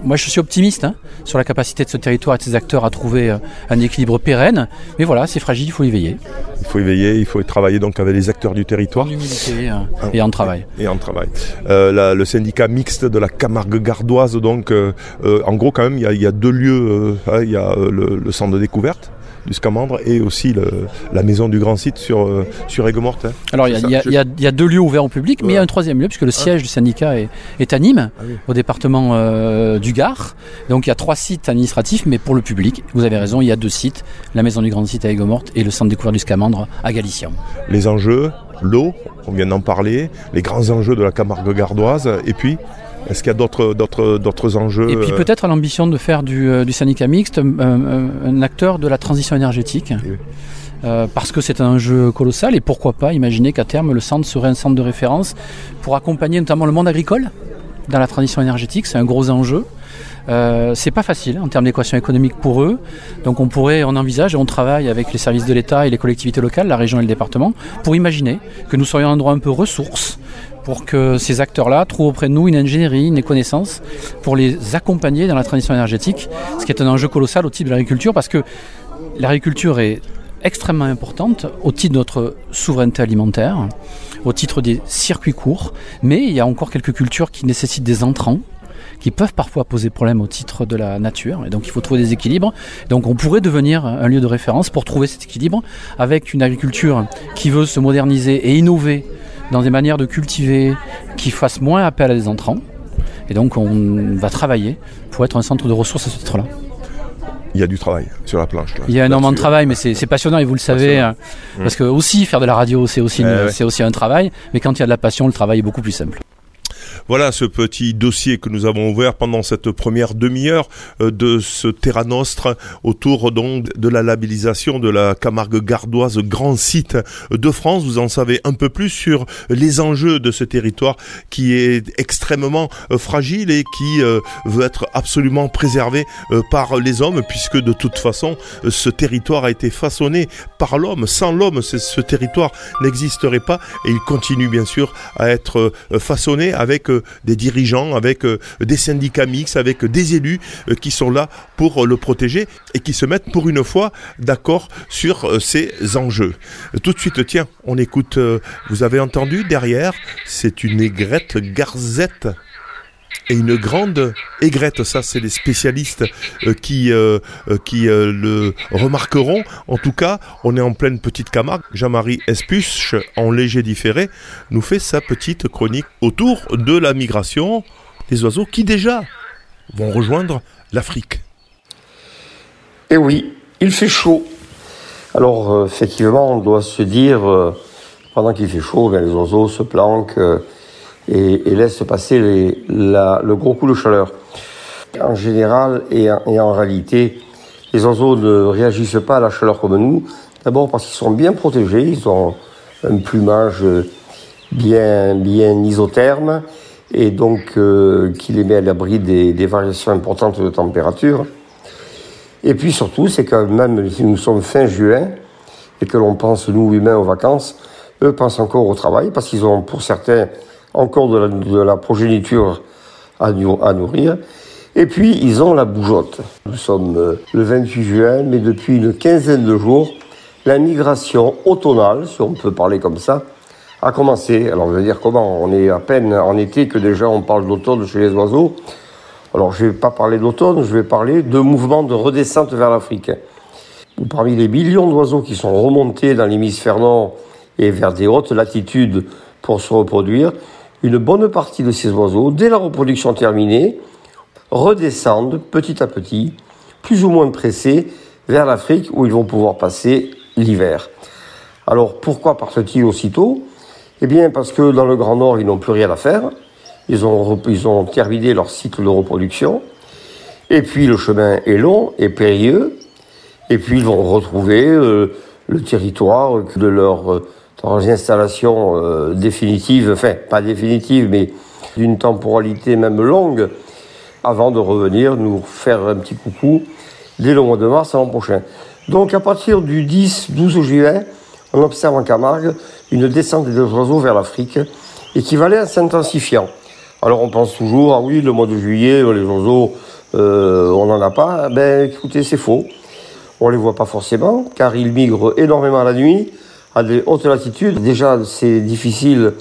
Moi, je suis optimiste hein, sur la capacité de ce territoire et de ses acteurs à trouver euh, un équilibre pérenne. Mais voilà, c'est fragile, il faut y veiller. Il faut y veiller, il faut y travailler donc avec les acteurs du territoire En humilité euh, et en travail. et en travail. Euh, la- le syndicat mixte de la Camargue gardoise, donc euh, en gros quand même, il y a, il y a deux lieux. hein, il y a euh, le, le centre de découverte. Du Scamandre et aussi le- la maison du grand site sur, euh, sur Aigues-Mortes. hein. Alors il y, a- y y deux lieux ouverts au public, mais il y a un troisième lieu puisque le siège du syndicat est, est à Nîmes, Ah oui. au département euh, du Gard. Donc il y a trois sites administratifs, mais pour le public, vous avez raison, il y a deux sites la maison du grand site à Aigues-Mortes et le centre découvert du Scamandre à Galician. Les enjeux, l'eau, on vient d'en parler, les grands enjeux de la Camargue gardoise, et puis, est-ce qu'il y a d'autres, d'autres, d'autres enjeux Et puis euh, peut-être à l'ambition de faire du, euh, du syndicat mixte euh, un acteur de la transition énergétique. Oui. Euh, parce que c'est un enjeu colossal et pourquoi pas imaginer qu'à terme le centre serait un centre de référence pour accompagner notamment le monde agricole dans la transition énergétique, c'est un gros enjeu. Euh, c'est pas facile en termes d'équation économique pour eux, donc on pourrait, on envisage et on travaille avec les services de l'État et les collectivités locales, la région et le département, pour imaginer que nous serions un endroit un peu ressource pour que ces acteurs-là trouvent auprès de nous une ingénierie, une connaissance, pour les accompagner dans la transition énergétique, ce qui est un enjeu colossal au titre de l'agriculture, parce que l'agriculture est extrêmement importante au titre de notre souveraineté alimentaire, au titre des circuits courts, mais il y a encore quelques cultures qui nécessitent des entrants qui peuvent parfois poser problème au titre de la nature, et donc il faut trouver des équilibres. Donc on pourrait devenir un lieu de référence pour trouver cet équilibre avec une agriculture qui veut se moderniser et innover dans des manières de cultiver qui fassent moins appel à des entrants. Et donc on va travailler pour être un centre de ressources à ce titre-là. Il y a du travail sur la planche. là. Il y a énormément de travail, mais c'est passionnant et vous le savez, Passionnant. euh, parce que aussi faire de la radio, c'est aussi, une- Eh ouais. c'est aussi un travail, mais quand il y a de la passion, le travail est beaucoup plus simple. Voilà ce petit dossier que nous avons ouvert pendant cette première demi-heure euh, de ce Terra Nostre autour donc de la labellisation de la Camargue gardoise grand site de France. Vous en savez un peu plus sur les enjeux de ce territoire qui est extrêmement euh, fragile et qui euh, veut être absolument préservé par les hommes puisque de toute façon ce territoire a été façonné par l'homme. Sans l'homme, ce, territoire n'existerait pas et il continue bien sûr à être façonné avec des dirigeants, avec euh, des syndicats mixtes, avec des élus euh, qui sont là pour euh, le protéger et qui se mettent pour une fois d'accord sur ces enjeux. Tout de suite, tiens, on écoute, vous avez entendu derrière, c'est une aigrette garzette et une grande aigrette. Ça, c'est les spécialistes euh, qui, euh, euh, le remarqueront. En tout cas, on est en pleine petite Camargue. Jean-Marie Espuche, en léger différé, nous fait sa petite chronique autour de la migration des oiseaux qui déjà vont rejoindre l'Afrique. Eh oui, il fait chaud. Alors, effectivement, on doit se dire, pendant qu'il fait chaud, ben, les oiseaux se planquent et, et laissent passer le gros coup de chaleur. En général et en, et en réalité, les oiseaux ne réagissent pas à la chaleur comme nous. D'abord parce qu'ils sont bien protégés, ils ont un plumage bien, bien isotherme et donc euh, qui les met à l'abri des, des variations importantes de température. Et puis surtout, c'est que même si nous sommes fin juin et que l'on pense, nous humains, aux vacances, eux pensent encore au travail parce qu'ils ont, pour certains, encore de la, progéniture à, nou- à nourrir. Et puis, ils ont la bougeotte. Nous sommes euh, le 28 juin, mais depuis une quinzaine de jours, la migration automnale, si on peut parler comme ça, a commencé. Alors, je veux dire comment? On est à peine en été que déjà on parle d'automne chez les oiseaux. Alors, je ne vais pas parler d'automne, je vais parler de mouvements de redescente vers l'Afrique. Parmi les millions d'oiseaux qui sont remontés dans l'hémisphère nord et vers des hautes latitudes pour se reproduire, une bonne partie de ces oiseaux, dès la reproduction terminée, redescendent petit à petit, plus ou moins pressés, vers l'Afrique où ils vont pouvoir passer l'hiver. Alors pourquoi partent-ils aussitôt? Eh bien parce que dans le Grand Nord, ils n'ont plus rien à faire. Ils ont, terminé leur cycle de reproduction. Et puis le chemin est long et périlleux. Et puis ils vont retrouver euh, le territoire de leur, euh, de leurs installations euh, définitives, enfin pas définitives, mais d'une temporalité même longue, avant de revenir nous faire un petit coucou dès le mois de mars l'an prochain. Donc à partir du 10-12 juillet, on observe en Camargue une descente des oiseaux vers l'Afrique et qui va aller en s'intensifiant. Alors on pense toujours, ah oui, le mois de juillet, les oiseaux, euh, on n'en a pas. Ben écoutez, c'est faux. On les voit pas forcément, car ils migrent énormément la nuit, à des hautes latitudes. Déjà, c'est difficile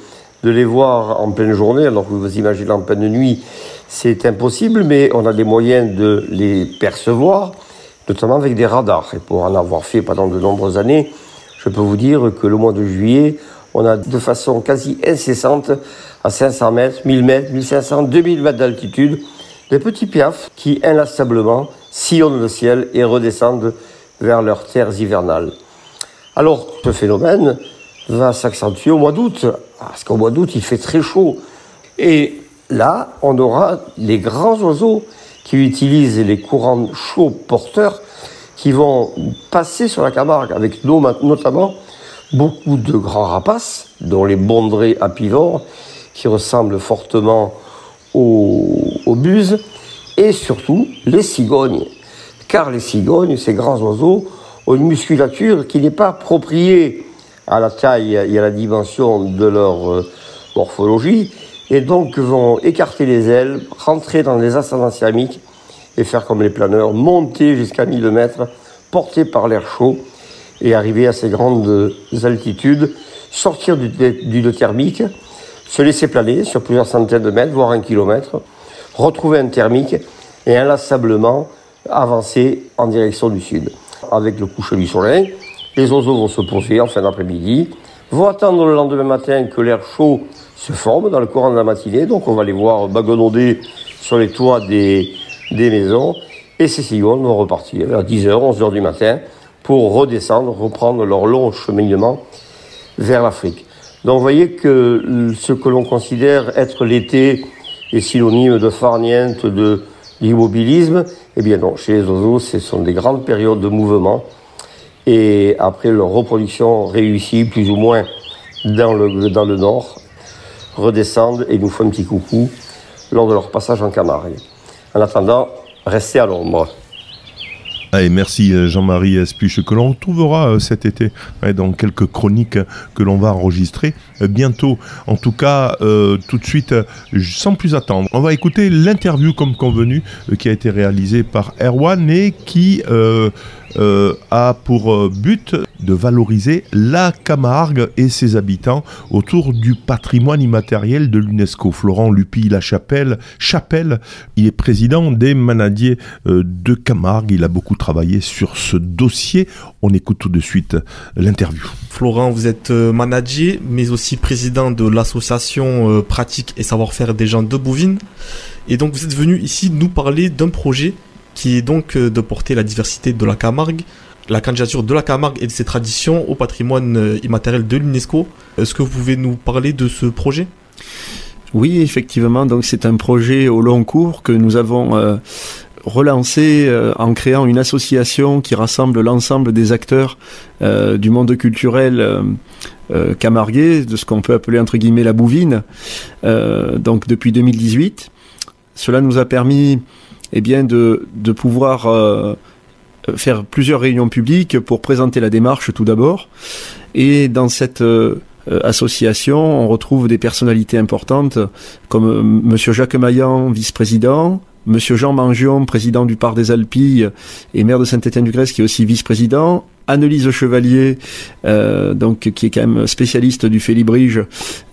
de les voir en pleine journée, alors que vous imaginez en pleine nuit, c'est impossible, mais on a des moyens de les percevoir, notamment avec des radars. Et pour en avoir fait pendant de nombreuses années, je peux vous dire que le mois de juillet, on a de façon quasi incessante, à 500 mètres, 1000 mètres, 1500, 2000 mètres d'altitude, des petits piafs qui inlassablement sillonnent le ciel et redescendent vers leurs terres hivernales. Alors, ce phénomène va s'accentuer au mois d'août, parce qu'au mois d'août, il fait très chaud. Et là, on aura les grands oiseaux qui utilisent les courants chauds porteurs qui vont passer sur la Camargue, avec notamment beaucoup de grands rapaces, dont les bondrés apivores, qui ressemblent fortement aux, aux buses, et surtout les cigognes. Car les cigognes, ces grands oiseaux, une musculature qui n'est pas appropriée à la taille et à la dimension de leur euh, morphologie, et donc vont écarter les ailes, rentrer dans les ascendants thermiques et faire comme les planeurs, monter jusqu'à 1000 mètres, portés par l'air chaud, et arriver à ces grandes altitudes, sortir du, du thermique, se laisser planer sur plusieurs centaines de mètres, voire un kilomètre, retrouver un thermique et inlassablement avancer en direction du sud. Avec le coucher du soleil, les oiseaux vont se poser en fin d'après-midi, vont attendre le lendemain matin que l'air chaud se forme dans le courant de la matinée, donc on va les voir bagononder sur les toits des, des maisons, et ces cigognes vont repartir vers 10h, 11h du matin pour redescendre, reprendre leur long cheminement vers l'Afrique. Donc vous voyez que ce que l'on considère être l'été est synonyme de farniente, de l'immobilisme. Eh bien non, chez les oiseaux, ce sont des grandes périodes de mouvement. Et après leur reproduction réussie, plus ou moins dans le, dans le nord, redescendent et nous font un petit coucou lors de leur passage en Camargue. En attendant, restez à l'ombre. Allez, merci euh, Jean-Marie Espuche, que l'on retrouvera euh, cet été dans quelques chroniques que l'on va enregistrer euh, bientôt. En tout cas, tout de suite, sans plus attendre, on va écouter l'interview comme convenu qui a été réalisée par Erwan et qui euh, a pour but de valoriser la Camargue et ses habitants autour du patrimoine immatériel de l'UNESCO. Florent Lupi La Chapelle, Chapelle, il est président des manadiers de Camargue. Il a beaucoup travaillé sur ce dossier. On écoute tout de suite l'interview. Florent, vous êtes manager, mais aussi président de l'association Pratique et Savoir-faire des gens de Bouvines. Et donc vous êtes venu ici nous parler d'un projet qui est donc de porter la diversité de la Camargue, la candidature de la Camargue et de ses traditions au patrimoine immatériel de l'UNESCO. Est-ce que vous pouvez nous parler de ce projet? Oui, effectivement. Donc c'est un projet au long cours que nous avons euh, relancé euh, en créant une association qui rassemble l'ensemble des acteurs euh, du monde culturel euh, camarguais, de ce qu'on peut appeler entre guillemets la bouvine. donc depuis 2018, cela nous a permis eh bien de, pouvoir faire plusieurs réunions publiques pour présenter la démarche tout d'abord. Et dans cette association, on retrouve des personnalités importantes comme Monsieur Jacques Maillan, vice-président, Monsieur Jean Mangion, président du Parc des Alpilles et maire de Saint-Étienne-du-Grèce, qui est aussi vice-président. Annelise Chevalier, euh, donc qui est quand même spécialiste du Félibrige,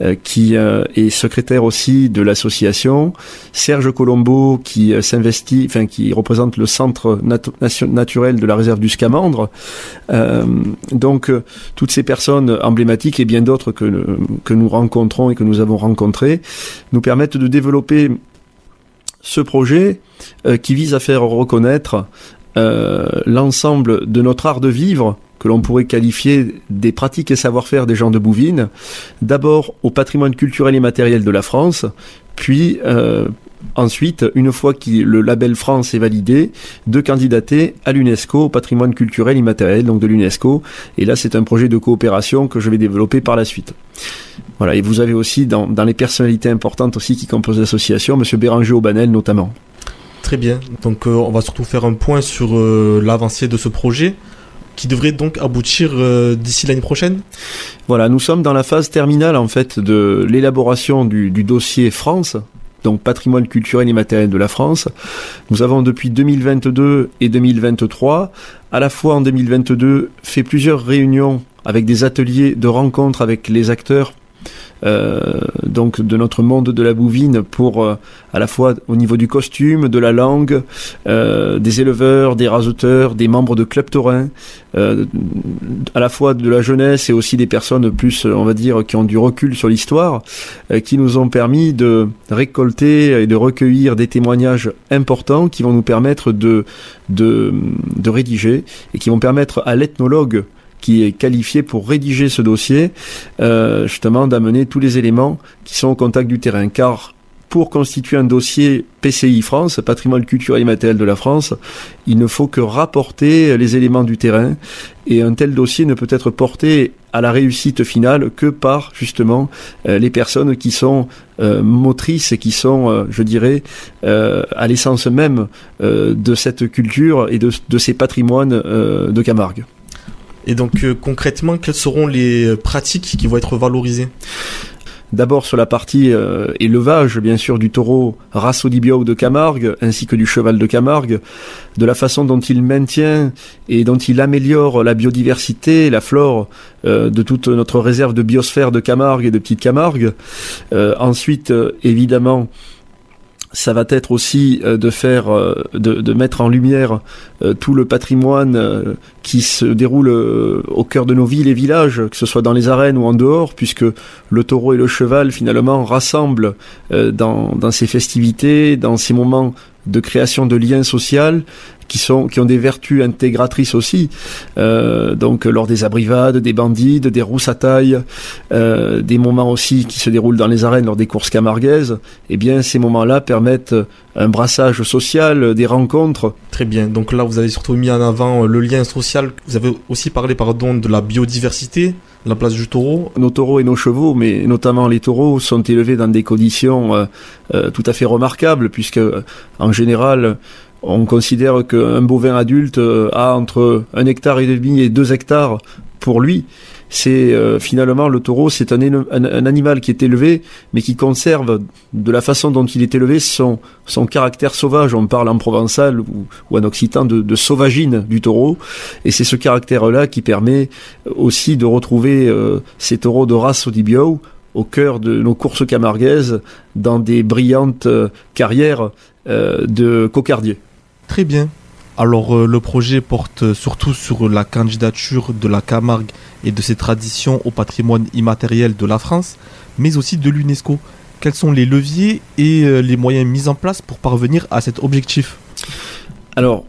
euh, qui euh, est secrétaire aussi de l'association. Serge Colombo, qui s'investit, enfin qui représente le centre nat naturel de la réserve du Scamandre. donc toutes ces personnes emblématiques et bien d'autres que que nous rencontrons et que nous avons rencontrées nous permettent de développer ce projet euh, qui vise à faire reconnaître euh, l'ensemble de notre art de vivre que l'on pourrait qualifier des pratiques et savoir-faire des gens de Bouvines, d'abord au patrimoine culturel et matériel de la France, puis euh, ensuite, une fois que le label France est validé, de candidater à l'UNESCO, au patrimoine culturel immatériel, donc de l'UNESCO. Et là, c'est un projet de coopération que je vais développer par la suite. Voilà, et vous avez aussi dans, les personnalités importantes aussi qui composent l'association, Monsieur Béranger Aubanel notamment. Très bien. Donc, euh, on va surtout faire un point sur euh, l'avancée de ce projet qui devrait donc aboutir euh, d'ici l'année prochaine? Voilà, nous sommes dans la phase terminale en fait de l'élaboration du, du, dossier France, donc patrimoine culturel et matériel de la France. Nous avons depuis 2022 et 2023, à la fois en 2022, fait plusieurs réunions avec des ateliers de rencontres avec les acteurs donc de notre monde de la bouvine pour euh, à la fois au niveau du costume, de la langue, euh, des éleveurs, des raseteurs, des membres de clubs taurins, euh, à la fois de la jeunesse et aussi des personnes plus, on va dire, qui ont du recul sur l'histoire, euh, qui nous ont permis de récolter et de recueillir des témoignages importants qui vont nous permettre de, de rédiger et qui vont permettre à l'ethnologue qui est qualifié pour rédiger ce dossier, euh, justement d'amener tous les éléments qui sont au contact du terrain. Car pour constituer un dossier PCI France, patrimoine culturel et matériel de la France, il ne faut que rapporter les éléments du terrain et un tel dossier ne peut être porté à la réussite finale que par justement euh, les personnes qui sont euh, motrices et qui sont, euh, je dirais, euh, à l'essence même euh, de cette culture et de, de ces patrimoines de Camargue. Et donc euh, concrètement, quelles seront les euh, pratiques qui vont être valorisées? D'abord sur la partie euh, élevage, bien sûr, du taureau race Odibiao de Camargue, ainsi que du cheval de Camargue, de la façon dont il maintient et dont il améliore la biodiversité, la flore de toute notre réserve de biosphère de Camargue et de Petite Camargue. Ensuite, évidemment, ça va être aussi euh, de faire, euh, de, mettre en lumière euh, tout le patrimoine qui se déroule au cœur de nos villes et villages, que ce soit dans les arènes ou en dehors, puisque le taureau et le cheval finalement rassemblent dans, dans ces festivités, dans ces moments de création de liens sociaux qui sont qui ont des vertus intégratrices aussi euh, donc lors des abrivades des bandides des rousses à taille euh, des moments aussi qui se déroulent dans les arènes lors des courses camarguaises eh bien ces moments là permettent un brassage social des rencontres Très bien. Donc là, vous avez surtout mis en avant le lien social. Vous avez aussi parlé, pardon, de la biodiversité, la place du taureau. nos taureaux et nos chevaux, mais notamment les taureaux, sont élevés dans des conditions euh, euh, tout à fait remarquables, puisque euh, en général, on considère qu'un bovin adulte euh, a entre un hectare et demi et deux hectares pour lui. C'est euh, finalement le taureau, c'est un, animal qui est élevé, mais qui conserve de la façon dont il est élevé son, son caractère sauvage. On parle en provençal ou, en occitan de, sauvagine du taureau, et c'est ce caractère-là qui permet aussi de retrouver euh, ces taureaux de race Odibiao au cœur de nos courses camarguaises dans des brillantes euh, carrières euh, de cocardiers. Très bien. Alors euh, le projet porte surtout sur la candidature de la Camargue et de ses traditions au patrimoine immatériel de la France, mais aussi de l'UNESCO. Quels sont les leviers et euh, les moyens mis en place pour parvenir à cet objectif? Alors,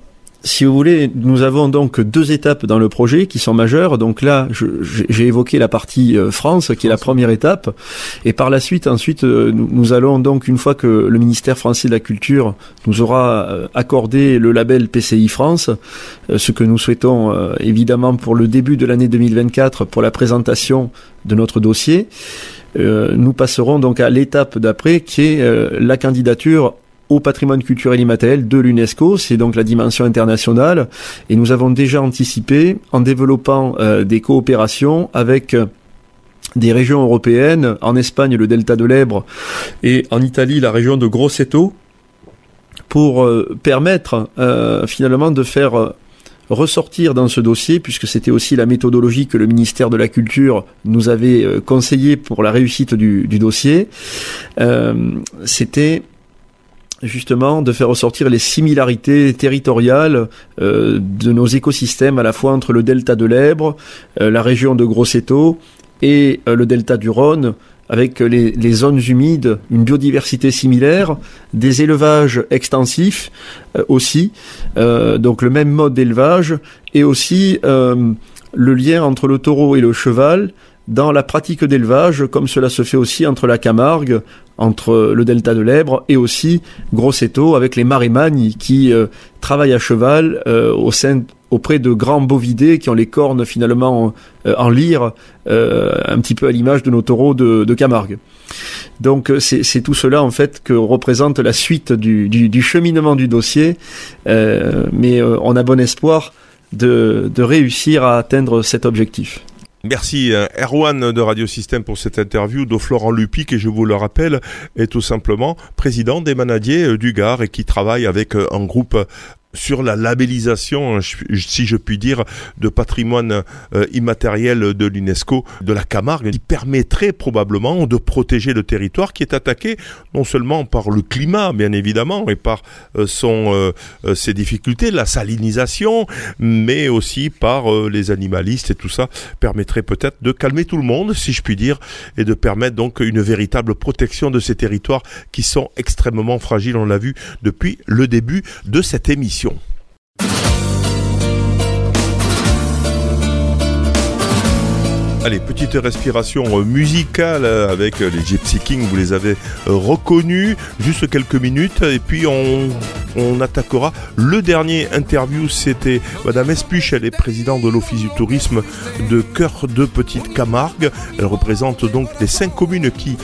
si vous voulez, nous avons donc deux étapes dans le projet qui sont majeures. Donc là, j'ai évoqué la partie euh, France, qui est la première étape. Et par la suite, ensuite, euh, nous, allons donc, une fois que le ministère français de la Culture nous aura euh, accordé le label PCI France, ce que nous souhaitons évidemment pour le début de l'année 2024, pour la présentation de notre dossier, nous passerons donc à l'étape d'après, qui est la candidature au patrimoine culturel immatériel de l'UNESCO, c'est donc la dimension internationale, et nous avons déjà anticipé en développant euh, des coopérations avec euh, des régions européennes, en Espagne le delta de l'Ebre et en Italie la région de Grosseto, pour euh, permettre euh, finalement de faire euh, ressortir dans ce dossier, puisque c'était aussi la méthodologie que le ministère de la Culture nous avait euh, conseillé pour la réussite du, du dossier, euh, c'était justement de faire ressortir les similarités territoriales euh, de nos écosystèmes à la fois entre le delta de l'Ebre, euh, la région de Grosseto et euh, le delta du Rhône avec les, zones humides, une biodiversité similaire, des élevages extensifs aussi, donc le même mode d'élevage et aussi le lien entre le taureau et le cheval dans la pratique d'élevage, comme cela se fait aussi entre la Camargue, entre le delta de l'Ebre et aussi Grosseto avec les marémagnes qui euh, travaillent à cheval euh, au sein auprès de grands bovidés qui ont les cornes finalement euh, en lyre, un petit peu à l'image de nos taureaux de, Camargue. Donc c'est tout cela en fait que représente la suite du, cheminement du dossier, mais on a bon espoir de réussir à atteindre cet objectif. Merci euh, Erwan de Radio Système pour cette interview de Florent Lupic et je vous le rappelle est tout simplement président des manadiers euh, du Gard et qui travaille avec euh, un groupe sur la labellisation, si je puis dire, de patrimoine euh, immatériel de l'UNESCO de la Camargue, qui permettrait probablement de protéger le territoire qui est attaqué non seulement par le climat, bien évidemment, et par euh, son, euh, ses difficultés, la salinisation, mais aussi par les animalistes et tout ça permettrait peut-être de calmer tout le monde, si je puis dire, et de permettre donc une véritable protection de ces territoires qui sont extrêmement fragiles, on l'a vu depuis le début de cette émission. Allez, petite respiration euh, musicale euh, avec euh, les Gypsy Kings, vous les avez reconnus, juste quelques minutes, et puis on, attaquera le dernier interview, c'était Madame Espuche, elle est présidente de l'Office du tourisme de Cœur de Petite Camargue, elle représente donc les cinq communes qui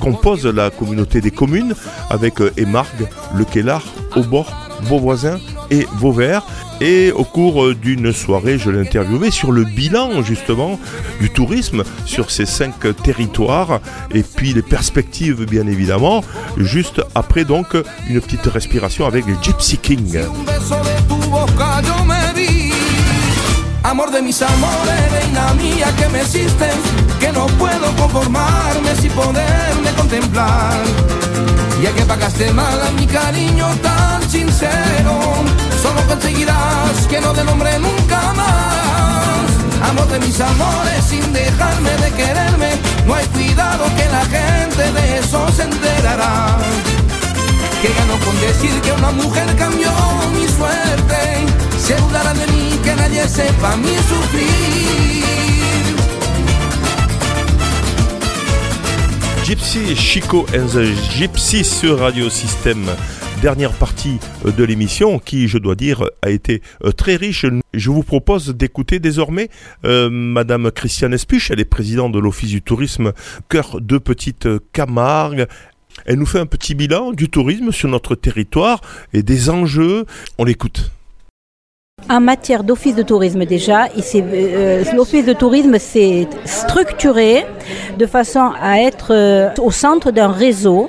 composent la communauté des communes, avec Émargue, Le Kellar, Aubord, Beauvoisin et Vauvert. Et au cours euh, d'une soirée, je l'ai interviewé sur le bilan justement du tourisme sur ces cinq territoires et puis les perspectives bien évidemment. Juste après donc une petite respiration avec les Gypsy King. Amor de mis amores, reina mía que me que no puedo conformarme poderme contemplar. Ya que pagaste mal a mi cariño tan sincero, solo conseguirás que no te nombre nunca más. Amor de mis amores, sin dejarme de quererme, no hay cuidado que la gente de eso se enterará. Que gano con decir que una mujer cambió mi suerte, se dudará de mí que nadie sepa mi sufrir. Gypsy Chico and the Gypsy sur Radio Système. Dernière partie euh, de l'émission qui, je dois dire, a été euh, très riche. Je vous propose d'écouter désormais euh, Madame Christiane Espuche, elle est présidente de l'Office du tourisme Cœur de Petite Camargue. Elle nous fait un petit bilan du tourisme sur notre territoire et des enjeux. On l'écoute. En matière d'office de tourisme déjà, euh, l'office de tourisme s'est structuré de façon à être euh, au centre d'un réseau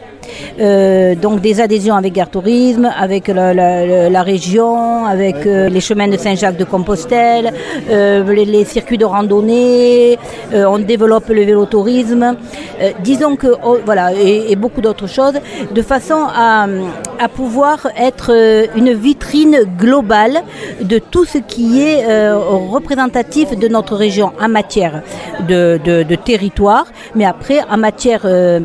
euh, donc des adhésions avec Gare Tourisme, avec la, région, avec euh, les chemins de Saint-Jacques de Compostelle, euh, les, circuits de randonnée, on développe le vélotourisme. disons que oh, voilà et, beaucoup d'autres choses, de façon à, pouvoir être une vitrine globale de tout ce qui est représentatif de notre région en matière de, territoire, mais après en matière de,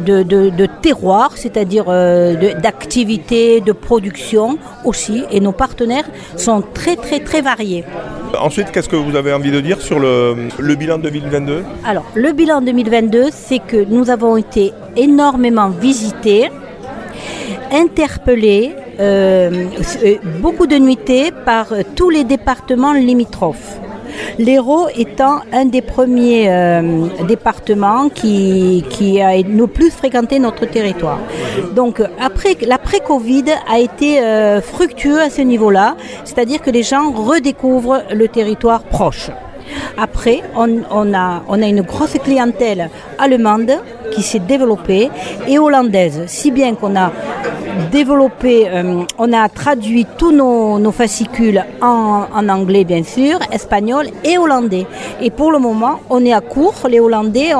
de terroir c'est-à-dire euh, d'activité, de, production aussi, et nos partenaires sont très très très variés. Ensuite, qu'est-ce que vous avez envie de dire sur le, bilan 2022 Alors, le bilan 2022, c'est que nous avons été énormément visités, interpellés, euh, euh, beaucoup de nuitées par tous les départements limitrophes. L'Hérault étant un des premiers euh, départements qui, a le plus fréquenté notre territoire. Donc après l'après-Covid a été euh, fructueux à ce niveau-là, c'est-à-dire que les gens redécouvrent le territoire proche. Après, on, a, une grosse clientèle allemande qui s'est développée et hollandaise, si bien qu'on a développé, euh, on a traduit tous nos, fascicules en, anglais bien sûr, espagnol et hollandais. Et pour le moment, on est à court, les Hollandais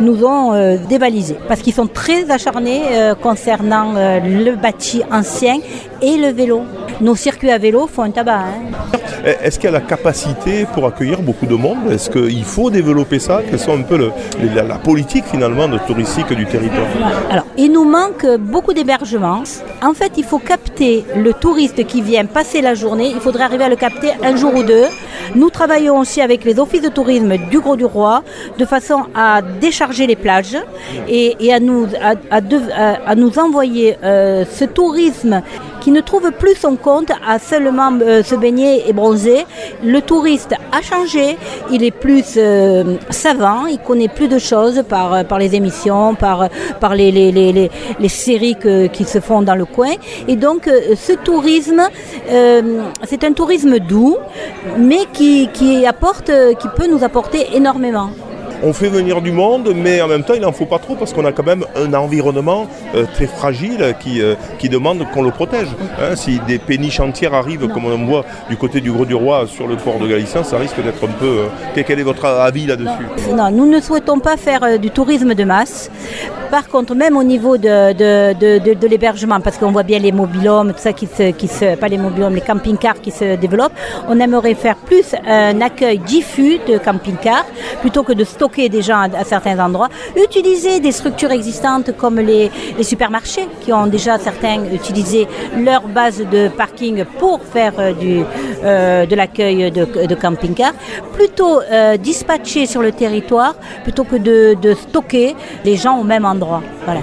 nous ont euh, dévalisés parce qu'ils sont très acharnés euh, concernant le bâti ancien et le vélo. Nos circuits à vélo font un tabac. Hein. Est-ce qu'il y a la capacité pour accueillir beaucoup de monde? Est-ce qu'il faut développer ça? Quelle soit un peu la, politique finalement de touristique du territoire? Alors, il nous manque beaucoup d'hébergements. En fait, il faut capter le touriste qui vient passer la journée. Il faudrait arriver à le capter un jour ou deux. Nous travaillons aussi avec les offices de tourisme du Gros du Roi de façon à décharger les plages et, à, nous, à, nous envoyer euh, ce tourisme qui ne trouve plus son compte à seulement euh, se baigner et bronzer. Le touriste a changé, il est plus euh, savant, il connaît plus de choses par, euh, par les émissions, par, par les, les, les, les séries qui se font dans le coin. Et donc ce tourisme, c'est un tourisme doux, mais qui, qui, apporte, qui peut nous apporter énormément. On fait venir du monde, mais en même temps, il n'en faut pas trop parce qu'on a quand même un environnement euh, très fragile qui, euh, qui demande qu'on le protège. Hein. si des péniches entières arrivent, comme on voit du côté du Gros du Roi sur le port de Galicien, ça risque d'être un peu. euh, quel est votre avis là-dessus? Non, nous ne souhaitons pas faire du tourisme de masse. Par contre, même au niveau de, de, de, de- l'hébergement, parce qu'on voit bien les mobilhomes, tout ça qui se, qui se, pas les les camping-cars qui se développent, on aimerait faire plus un accueil diffus de camping-cars plutôt que de stocker des gens à, à certains endroits. Utiliser des structures existantes comme les, les supermarchés qui ont déjà certains utilisé leur base de parking pour faire euh, du, euh, de l'accueil de, camping-cars. Plutôt euh, dispatcher sur le territoire plutôt que de, de stocker les gens au même endroit. Voilà.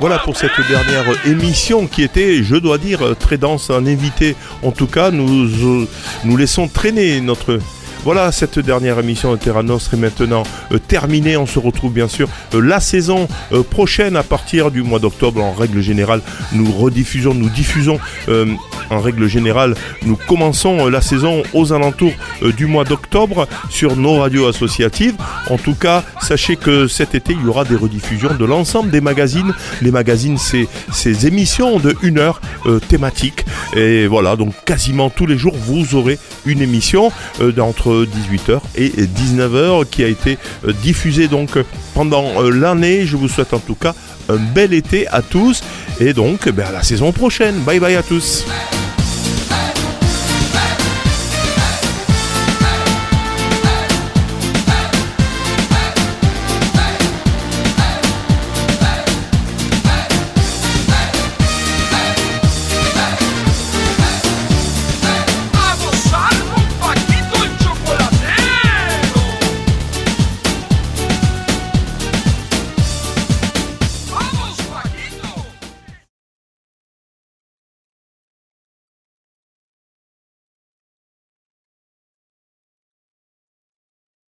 Voilà pour cette dernière émission qui était, je dois dire, très dense en invités. En tout cas, nous, euh, nous laissons traîner notre... Voilà, cette dernière émission de Terra Nostra est maintenant euh, terminée. On se retrouve bien sûr euh, la saison euh, prochaine à partir du mois d'octobre. En règle générale, nous rediffusons, nous diffusons. en règle générale, nous commençons la saison aux alentours du mois d'octobre sur nos radios associatives. En tout cas, sachez que cet été, il y aura des rediffusions de l'ensemble des magazines. Les magazines, c'est ces émissions de une heure thématiques. Et voilà, donc quasiment tous les jours, vous aurez une émission d'entre 18h et 19h qui a été euh, diffusée donc euh, pendant euh, l'année. Je vous souhaite en tout cas un bel été à tous et donc ben, à la saison prochaine. Bye bye à tous.